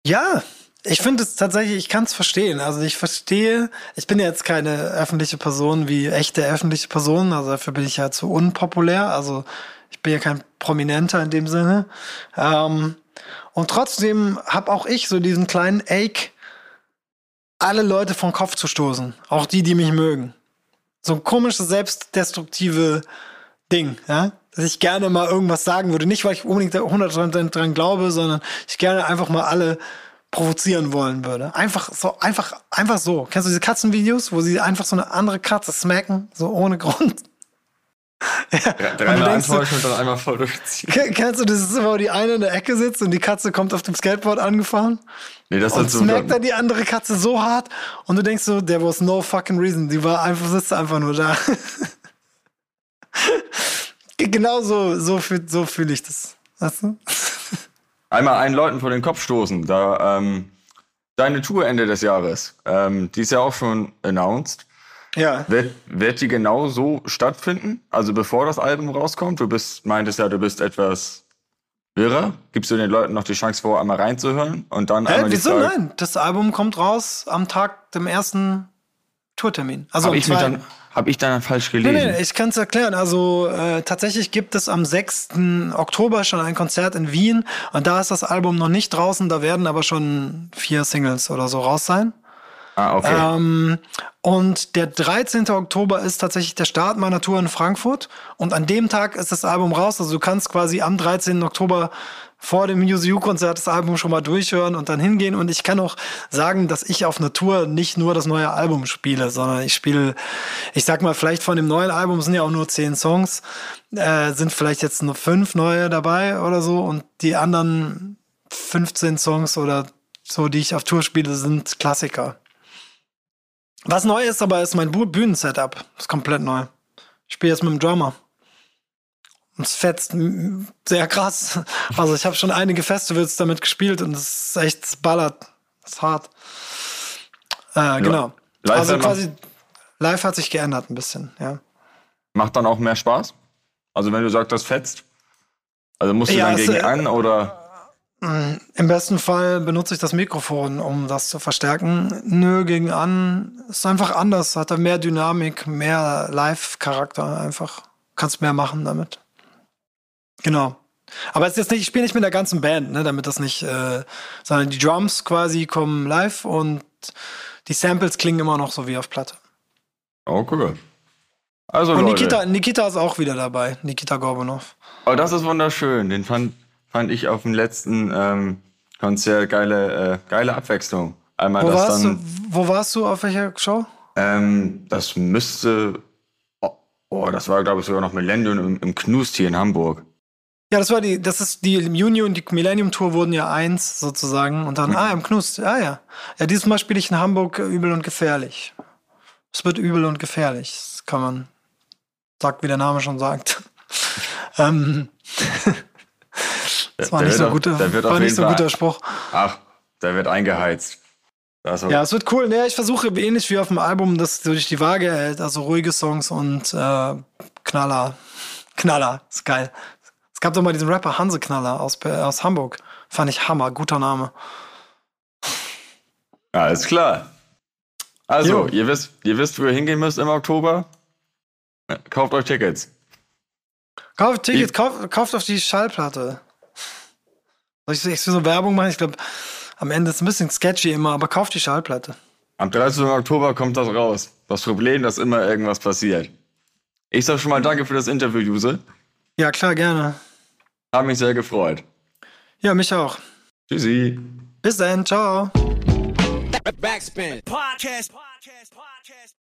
Speaker 4: Ja, ich finde es tatsächlich, ich kann es verstehen. Also ich verstehe, ich bin jetzt keine öffentliche Person wie echte öffentliche Person, also dafür bin ich ja zu unpopulär. Also ich bin ja kein Prominenter in dem Sinne. Ähm, und trotzdem habe auch ich so diesen kleinen Ache alle Leute vom Kopf zu stoßen. Auch die, die mich mögen. So ein komisches, selbstdestruktive Ding, ja. Dass ich gerne mal irgendwas sagen würde. Nicht, weil ich unbedingt 100% dran glaube, sondern ich gerne einfach mal alle provozieren wollen würde. Einfach so, einfach, einfach so. Kennst du diese Katzenvideos, wo sie einfach so eine andere Katze smacken, so ohne Grund? *laughs*
Speaker 3: Ja, dreimal antäuschen und dann einmal voll durchziehen.
Speaker 4: Kennst du das, ist immer, wo die eine in der Ecke sitzt und die Katze kommt auf dem Skateboard angefahren?
Speaker 3: Nee, das
Speaker 4: und
Speaker 3: ist so.
Speaker 4: smackt dann die andere Katze so hart und du denkst so, there was no fucking reason. Die war einfach, sitzt einfach nur da. *laughs* *laughs* genau so, so, so fühle ich das. Weißt du? *laughs*
Speaker 3: Einmal einen Leuten vor den Kopf stoßen. Da, ähm, deine Tour Ende des Jahres, ähm, die ist ja auch schon announced.
Speaker 4: Ja.
Speaker 3: Wird, wird die genau so stattfinden? Also bevor das Album rauskommt? Du bist, meintest ja, du bist etwas wirrer. Gibst du den Leuten noch die Chance vor, einmal reinzuhören und dann
Speaker 4: Hä,
Speaker 3: einmal
Speaker 4: wieso
Speaker 3: Zeit-
Speaker 4: nein? Das Album kommt raus am Tag dem ersten Tourtermin. Also
Speaker 3: Hab ich,
Speaker 4: zweiten.
Speaker 3: dann, hab ich dann falsch
Speaker 4: Nee,
Speaker 3: gelesen?
Speaker 4: nee, ich kann es erklären. Also äh, tatsächlich gibt es am 6. Oktober schon ein Konzert in Wien und da ist das Album noch nicht draußen, da werden aber schon vier Singles oder so raus sein.
Speaker 3: Ah, okay.
Speaker 4: Ähm, und der 13. Oktober ist tatsächlich der Start meiner Tour in Frankfurt. Und an dem Tag ist das Album raus. Also du kannst quasi am 13. Oktober vor dem Music Konzert das Album schon mal durchhören und dann hingehen. Und ich kann auch sagen, dass ich auf einer Tour nicht nur das neue Album spiele, sondern ich spiele, ich sag mal, vielleicht von dem neuen Album sind ja auch nur zehn Songs, äh, sind vielleicht jetzt nur fünf neue dabei oder so. Und die anderen 15 Songs oder so, die ich auf Tour spiele, sind Klassiker. Was neu ist, aber ist mein Bühnensetup. Ist komplett neu. Ich spiele jetzt mit dem Drummer. Und es fetzt sehr krass. Also ich habe schon einige Festivals damit gespielt und es ist echt, es ballert. Es ist hart. Äh, genau.
Speaker 3: Live
Speaker 4: also quasi, live hat sich geändert ein bisschen, ja.
Speaker 3: Macht dann auch mehr Spaß? Also wenn du sagst, das fetzt? Also musst du
Speaker 4: Ja,
Speaker 3: dann gegen
Speaker 4: äh,
Speaker 3: an oder?
Speaker 4: Im besten Fall benutze ich das Mikrofon, um das zu verstärken. Nö, gegen an ist einfach anders, hat er mehr Dynamik, mehr Live-Charakter einfach. Kannst mehr machen damit. Genau. Aber es ist jetzt nicht, ich spiele nicht mit der ganzen Band, ne, damit das nicht, äh, sondern die Drums quasi kommen live und die Samples klingen immer noch so wie auf Platte.
Speaker 3: Oh, cool. Also
Speaker 4: Und
Speaker 3: Leute,
Speaker 4: Nikita, Nikita ist auch wieder dabei, Nikita Gorbunov.
Speaker 3: oh, das ist wunderschön. Den fand, fand ich auf dem letzten ähm, Konzert geile, äh, geile Abwechslung. Einmal
Speaker 4: Wo
Speaker 3: das
Speaker 4: warst, du,
Speaker 3: dann,
Speaker 4: wo warst du auf welcher Show?
Speaker 3: ähm, das müsste, oh, oh, das war glaube ich sogar noch Millennium im, im Knust hier in Hamburg.
Speaker 4: Ja, das war die, das ist die Juni und die Millennium Tour wurden ja eins sozusagen und dann, ah, im Knust, ah ja. Ja, dieses Mal spiele ich in Hamburg äh, übel und gefährlich. Es wird übel und gefährlich, das kann man, sagt, wie der Name schon sagt. *laughs* ähm, das war
Speaker 3: Der
Speaker 4: nicht so
Speaker 3: auf-
Speaker 4: guter, war nicht so
Speaker 3: Fall-
Speaker 4: guter Spruch.
Speaker 3: Ach, der wird eingeheizt. War-
Speaker 4: Ja, es wird cool. Ne, ich versuche ähnlich wie auf dem Album, das durch die Waage hält. Also ruhige Songs und äh, Knaller. Knaller, ist geil. Es gab doch mal diesen Rapper Hanse Knaller aus, aus Hamburg. Fand ich Hammer, guter Name.
Speaker 3: Alles klar. Also,
Speaker 4: Jo.
Speaker 3: ihr wisst, ihr wisst, wo ihr hingehen müsst im Oktober. Kauft euch Tickets.
Speaker 4: Kauft Tickets, kauft, kauft auf die Schallplatte. Soll ich, ich so Werbung machen? Ich glaube, am Ende ist es ein bisschen sketchy immer, aber kauft die Schallplatte.
Speaker 3: Am 13. Oktober kommt das raus. Das Problem, dass immer irgendwas passiert. Ich sag schon mal danke für das Interview, Juse.
Speaker 4: Ja, klar, gerne.
Speaker 3: Hat mich sehr gefreut.
Speaker 4: Ja, mich auch.
Speaker 3: Tschüssi.
Speaker 4: Bis dann, ciao.
Speaker 1: Backspin. Podcast. Podcast. Podcast.